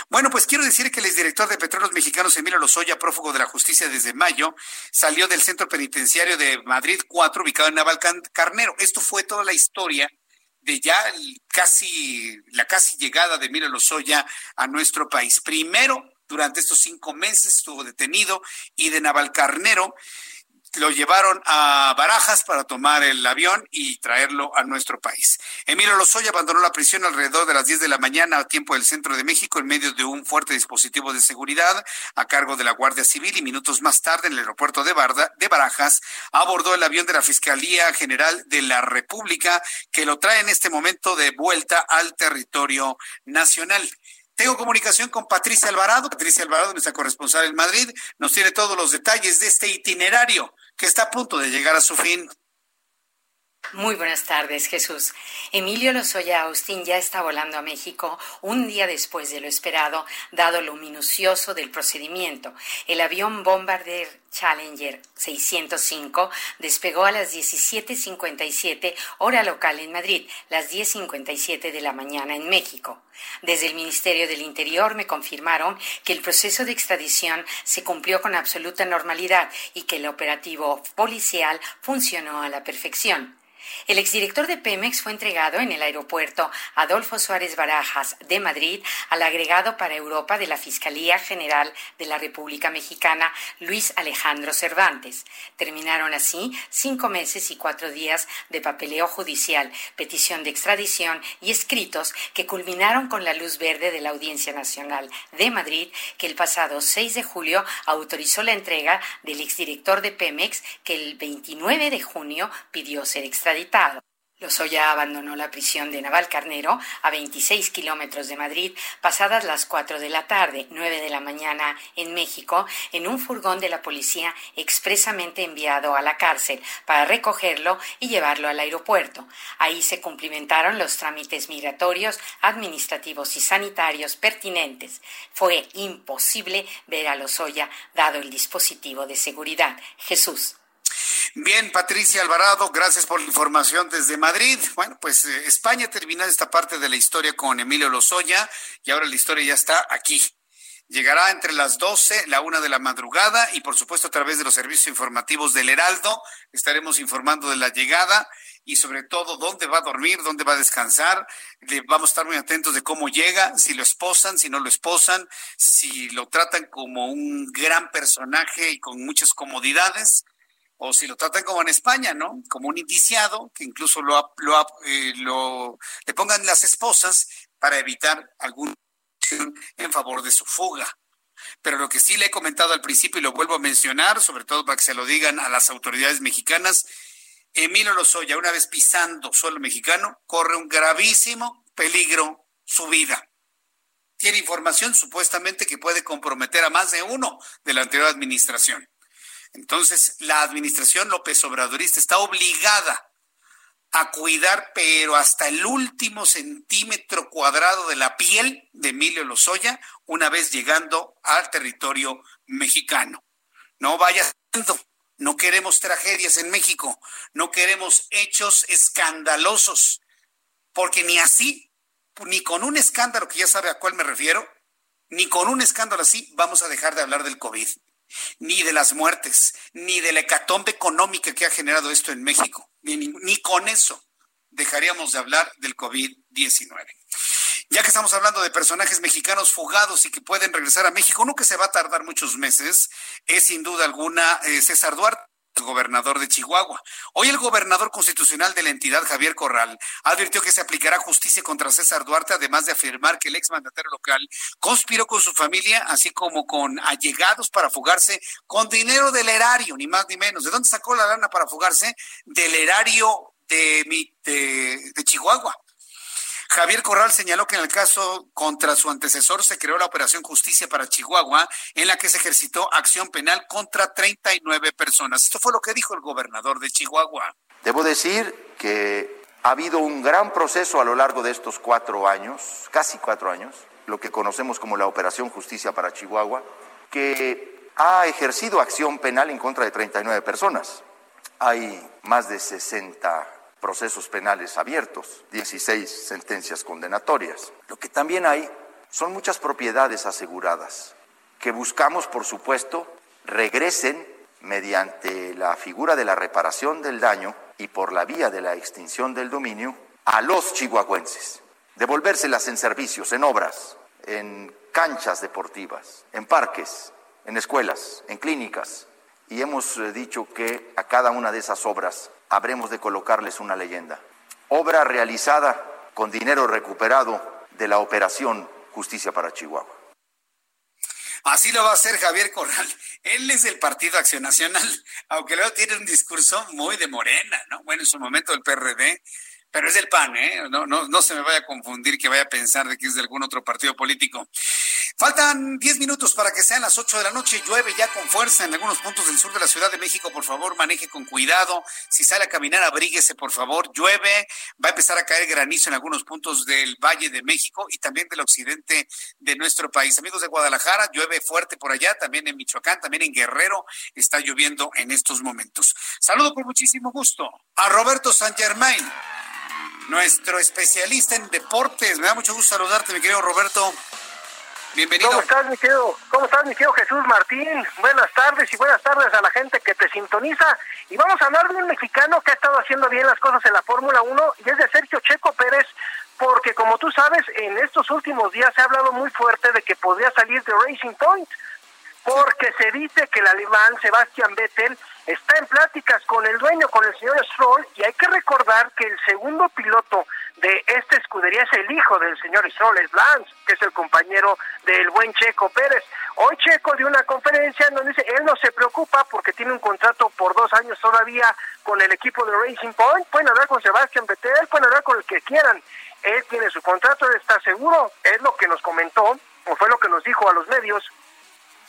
[SPEAKER 3] Bueno, pues quiero decir que el exdirector de Petróleos Mexicanos, Emilio Lozoya, prófugo de la justicia desde mayo, salió del centro penitenciario de Madrid 4, ubicado en Navalcarnero. Esto fue toda la historia de ya casi la casi llegada de Mira Lozoya a nuestro país. Primero, durante estos cinco meses estuvo detenido y de Navalcarnero lo llevaron a Barajas para tomar el avión y traerlo a nuestro país. Emilio Lozoya abandonó la prisión alrededor de las 10 de la mañana a tiempo del centro de México en medio de un fuerte dispositivo de seguridad a cargo de la Guardia Civil y minutos más tarde en el aeropuerto de, de Barajas abordó el avión de la Fiscalía General de la República que lo trae en este momento de vuelta al territorio nacional. Tengo comunicación con Patricia Alvarado. Patricia Alvarado, nuestra corresponsal en Madrid, nos tiene todos los detalles de este itinerario que está a punto de llegar a su fin.
[SPEAKER 18] Muy buenas tardes, Jesús. Emilio Lozoya Austin ya está volando a México un día después de lo esperado, dado lo minucioso del procedimiento. El avión Bombardier Challenger 605 despegó a las 17:57 hora local en Madrid, las 10:57 de la mañana en México. Desde el Ministerio del Interior me confirmaron que el proceso de extradición se cumplió con absoluta normalidad y que el operativo policial funcionó a la perfección. El exdirector de Pemex fue entregado en el aeropuerto Adolfo Suárez Barajas de Madrid al agregado para Europa de la Fiscalía General de la República Mexicana, Luis Alejandro Cervantes. Terminaron así cinco meses y cuatro días de papeleo judicial, petición de extradición y escritos que culminaron con la luz verde de la Audiencia Nacional de Madrid, que el pasado 6 de julio autorizó la entrega del exdirector de Pemex, que el 29 de junio pidió ser extraditado.
[SPEAKER 12] Lozoya abandonó la prisión de Navalcarnero a 26 kilómetros de Madrid pasadas las 4 de la tarde, 9 de la mañana en México, en un furgón de la policía expresamente enviado a la cárcel para recogerlo y llevarlo al aeropuerto. Ahí se cumplimentaron los trámites migratorios, administrativos y sanitarios pertinentes. Fue imposible ver a Lozoya dado el dispositivo de seguridad. Jesús.
[SPEAKER 3] Bien, Patricia Alvarado, gracias por la información desde Madrid. Bueno, pues eh, España terminó esta parte de la historia con Emilio Lozoya y ahora la historia ya está aquí. Llegará entre las 12, la una de la madrugada y por supuesto a través de los servicios informativos del Heraldo estaremos informando de la llegada y sobre todo dónde va a dormir, dónde va a descansar. vamos a estar muy atentos de cómo llega, si lo esposan, si no lo esposan, si lo tratan como un gran personaje y con muchas comodidades o si lo tratan como en España, ¿no? Como un indiciado, que incluso lo, lo, eh, lo le pongan las esposas para evitar alguna acción en favor de su fuga. Pero lo que sí le he comentado al principio y lo vuelvo a mencionar, sobre todo para que se lo digan a las autoridades mexicanas, Emilio Lozoya, una vez pisando suelo mexicano, corre un gravísimo peligro su vida. Tiene información supuestamente que puede comprometer a más de uno de la anterior administración. Entonces, la administración López Obradorista está obligada a cuidar, pero hasta el último centímetro cuadrado de la piel de Emilio Lozoya una vez llegando al territorio mexicano. No vaya. No queremos tragedias en México, no queremos hechos escandalosos, porque ni así, ni con un escándalo que ya sabe a cuál me refiero, ni con un escándalo así vamos a dejar de hablar del COVID ni de las muertes, ni de la hecatombe económica que ha generado esto en México, ni, ni con eso dejaríamos de hablar del COVID-19. Ya que estamos hablando de personajes mexicanos fugados y que pueden regresar a México, uno que se va a tardar muchos meses es sin duda alguna eh, César Duarte gobernador de Chihuahua. Hoy el gobernador constitucional de la entidad, Javier Corral, advirtió que se aplicará justicia contra César Duarte, además de afirmar que el exmandatario local conspiró con su familia, así como con allegados para fugarse con dinero del erario, ni más ni menos. ¿De dónde sacó la lana para fugarse? Del erario de, de, de Chihuahua. Javier Corral señaló que en el caso contra su antecesor se creó la Operación Justicia para Chihuahua, en la que se ejercitó acción penal contra 39 personas. Esto fue lo que dijo el gobernador de Chihuahua.
[SPEAKER 19] Debo decir que ha habido un gran proceso a lo largo de estos cuatro años, casi cuatro años, lo que conocemos como la Operación Justicia para Chihuahua, que ha ejercido acción penal en contra de 39 personas. Hay más de 60 procesos penales abiertos, 16 sentencias condenatorias. Lo que también hay son muchas propiedades aseguradas que buscamos, por supuesto, regresen mediante la figura de la reparación del daño y por la vía de la extinción del dominio a los chihuahuenses, devolvérselas en servicios, en obras, en canchas deportivas, en parques, en escuelas, en clínicas. Y hemos eh, dicho que a cada una de esas obras habremos de colocarles una leyenda. Obra realizada con dinero recuperado de la operación Justicia para Chihuahua.
[SPEAKER 3] Así lo va a hacer Javier Corral. Él es del Partido Acción Nacional, aunque luego tiene un discurso muy de morena, ¿no? Bueno, en su momento el PRD, pero es del PAN, ¿eh? No, no, no se me vaya a confundir que vaya a pensar de que es de algún otro partido político. Faltan 10 minutos para que sean las 8 de la noche. Llueve ya con fuerza en algunos puntos del sur de la Ciudad de México. Por favor, maneje con cuidado. Si sale a caminar, abríguese, por favor. Llueve. Va a empezar a caer granizo en algunos puntos del Valle de México y también del occidente de nuestro país. Amigos de Guadalajara, llueve fuerte por allá. También en Michoacán, también en Guerrero está lloviendo en estos momentos. Saludo con muchísimo gusto a Roberto San Germain nuestro especialista en deportes. Me da mucho gusto saludarte, mi querido Roberto. Bienvenido.
[SPEAKER 20] ¿Cómo estás, mi querido, ¿Cómo estás, mi querido Jesús Martín? Buenas tardes y buenas tardes a la gente que te sintoniza. Y vamos a hablar de un mexicano que ha estado haciendo bien las cosas en la Fórmula 1 y es de Sergio Checo Pérez, porque como tú sabes, en estos últimos días se ha hablado muy fuerte de que podría salir de Racing Point. Porque se dice que el alemán Sebastian Vettel está en pláticas con el dueño, con el señor Stroll, y hay que recordar que el segundo piloto de esta escudería es el hijo del señor Stroll, es Lance, que es el compañero del buen Checo Pérez. Hoy Checo dio una conferencia en donde dice, él no se preocupa porque tiene un contrato por dos años todavía con el equipo de Racing Point, pueden hablar con Sebastian Vettel, pueden hablar con el que quieran, él tiene su contrato, él está seguro, es lo que nos comentó, o fue lo que nos dijo a los medios,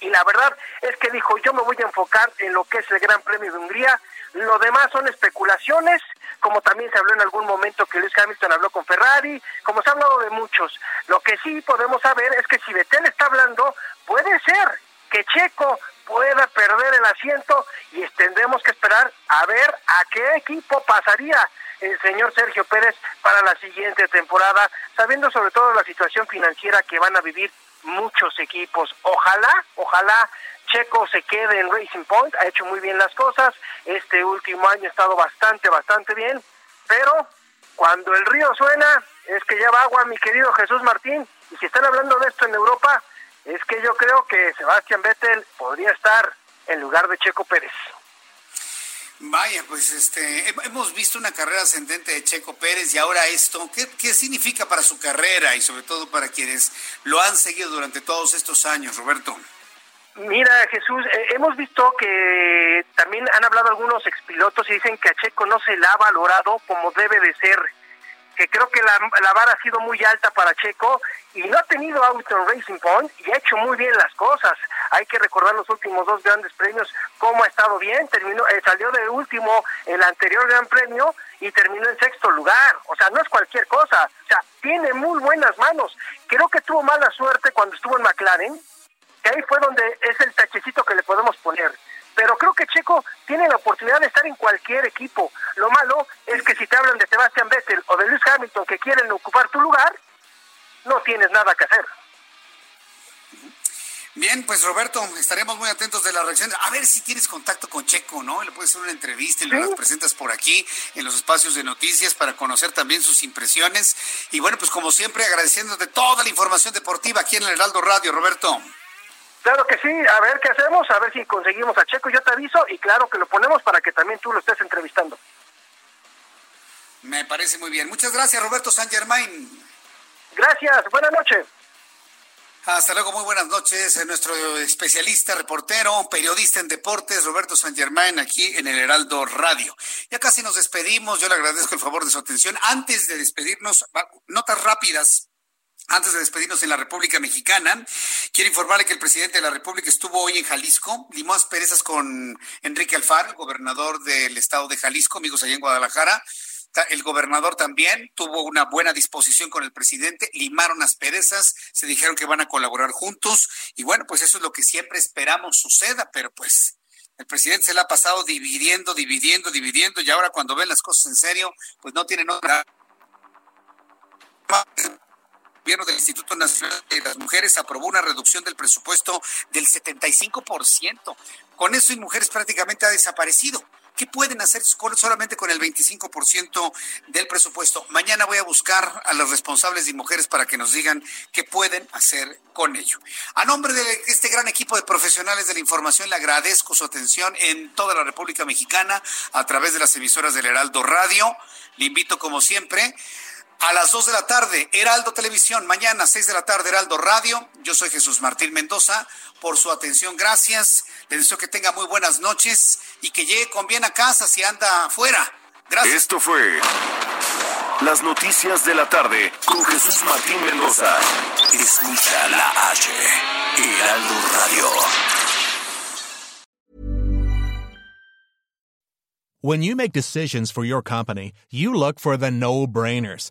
[SPEAKER 20] y la verdad es que dijo, yo me voy a enfocar en lo que es el Gran Premio de Hungría, lo demás son especulaciones, como también se habló en algún momento que Luis Hamilton habló con Ferrari, como se ha hablado de muchos. Lo que sí podemos saber es que si Betel está hablando, puede ser que Checo pueda perder el asiento y tendremos que esperar a ver a qué equipo pasaría el señor Sergio Pérez para la siguiente temporada, sabiendo sobre todo la situación financiera que van a vivir muchos equipos. Ojalá, ojalá Checo se quede en Racing Point, ha hecho muy bien las cosas, este último año ha estado bastante, bastante bien, pero cuando el río suena es que ya va agua, mi querido Jesús Martín, y si están hablando de esto en Europa, es que yo creo que Sebastián Vettel podría estar en lugar de Checo Pérez.
[SPEAKER 3] Vaya, pues este, hemos visto una carrera ascendente de Checo Pérez y ahora esto, ¿qué, ¿qué, significa para su carrera y sobre todo para quienes lo han seguido durante todos estos años, Roberto?
[SPEAKER 20] Mira, Jesús, eh, hemos visto que también han hablado algunos expilotos y dicen que a Checo no se le ha valorado como debe de ser que creo que la, la vara ha sido muy alta para Checo y no ha tenido auto Racing Point y ha hecho muy bien las cosas. Hay que recordar los últimos dos grandes premios, cómo ha estado bien, terminó, eh, salió de último el anterior gran premio y terminó en sexto lugar. O sea, no es cualquier cosa. O sea, tiene muy buenas manos. Creo que tuvo mala suerte cuando estuvo en McLaren, que ahí fue donde es el tachecito que le podemos poner pero creo que Checo tiene la oportunidad de estar en cualquier equipo. Lo malo es que si te hablan de Sebastian Vettel o de Lewis Hamilton que quieren ocupar tu lugar, no tienes nada que hacer.
[SPEAKER 3] Bien, pues Roberto, estaremos muy atentos de la reacción. A ver si tienes contacto con Checo, ¿no? Le puedes hacer una entrevista y lo presentas por aquí en los espacios de noticias para conocer también sus impresiones. Y bueno, pues como siempre, agradeciéndote toda la información deportiva aquí en el Heraldo Radio, Roberto.
[SPEAKER 20] Claro que sí, a ver qué hacemos, a ver si conseguimos a Checo, yo te aviso y claro que lo ponemos para que también tú lo estés entrevistando.
[SPEAKER 3] Me parece muy bien. Muchas gracias, Roberto San Germain.
[SPEAKER 20] Gracias, buenas noches.
[SPEAKER 3] Hasta luego, muy buenas noches. Nuestro especialista, reportero, periodista en deportes, Roberto San Germain, aquí en el Heraldo Radio. Ya casi nos despedimos, yo le agradezco el favor de su atención. Antes de despedirnos, notas rápidas antes de despedirnos en la República Mexicana, quiero informarle que el presidente de la República estuvo hoy en Jalisco, limó asperezas con Enrique Alfaro, gobernador del estado de Jalisco, amigos allá en Guadalajara. El gobernador también tuvo una buena disposición con el presidente, limaron asperezas, se dijeron que van a colaborar juntos y bueno, pues eso es lo que siempre esperamos suceda, pero pues el presidente se la ha pasado dividiendo, dividiendo, dividiendo y ahora cuando ven las cosas en serio, pues no tienen otra gobierno del Instituto Nacional de las Mujeres aprobó una reducción del presupuesto del 75%. Con eso y mujeres prácticamente ha desaparecido. ¿Qué pueden hacer solamente con el 25% del presupuesto? Mañana voy a buscar a los responsables de mujeres para que nos digan qué pueden hacer con ello. A nombre de este gran equipo de profesionales de la información, le agradezco su atención en toda la República Mexicana a través de las emisoras del Heraldo Radio. Le invito, como siempre, a las 2 de la tarde, Heraldo Televisión, mañana 6 de la tarde, Heraldo Radio. Yo soy Jesús Martín Mendoza. Por su atención, gracias. Le deseo que tenga muy buenas noches y que llegue con bien a casa si anda afuera. Gracias.
[SPEAKER 2] Esto fue las noticias de la tarde con Jesús Martín Mendoza. Escucha la H, Heraldo Radio.
[SPEAKER 21] When you make decisions for your company, you look for the no-brainers.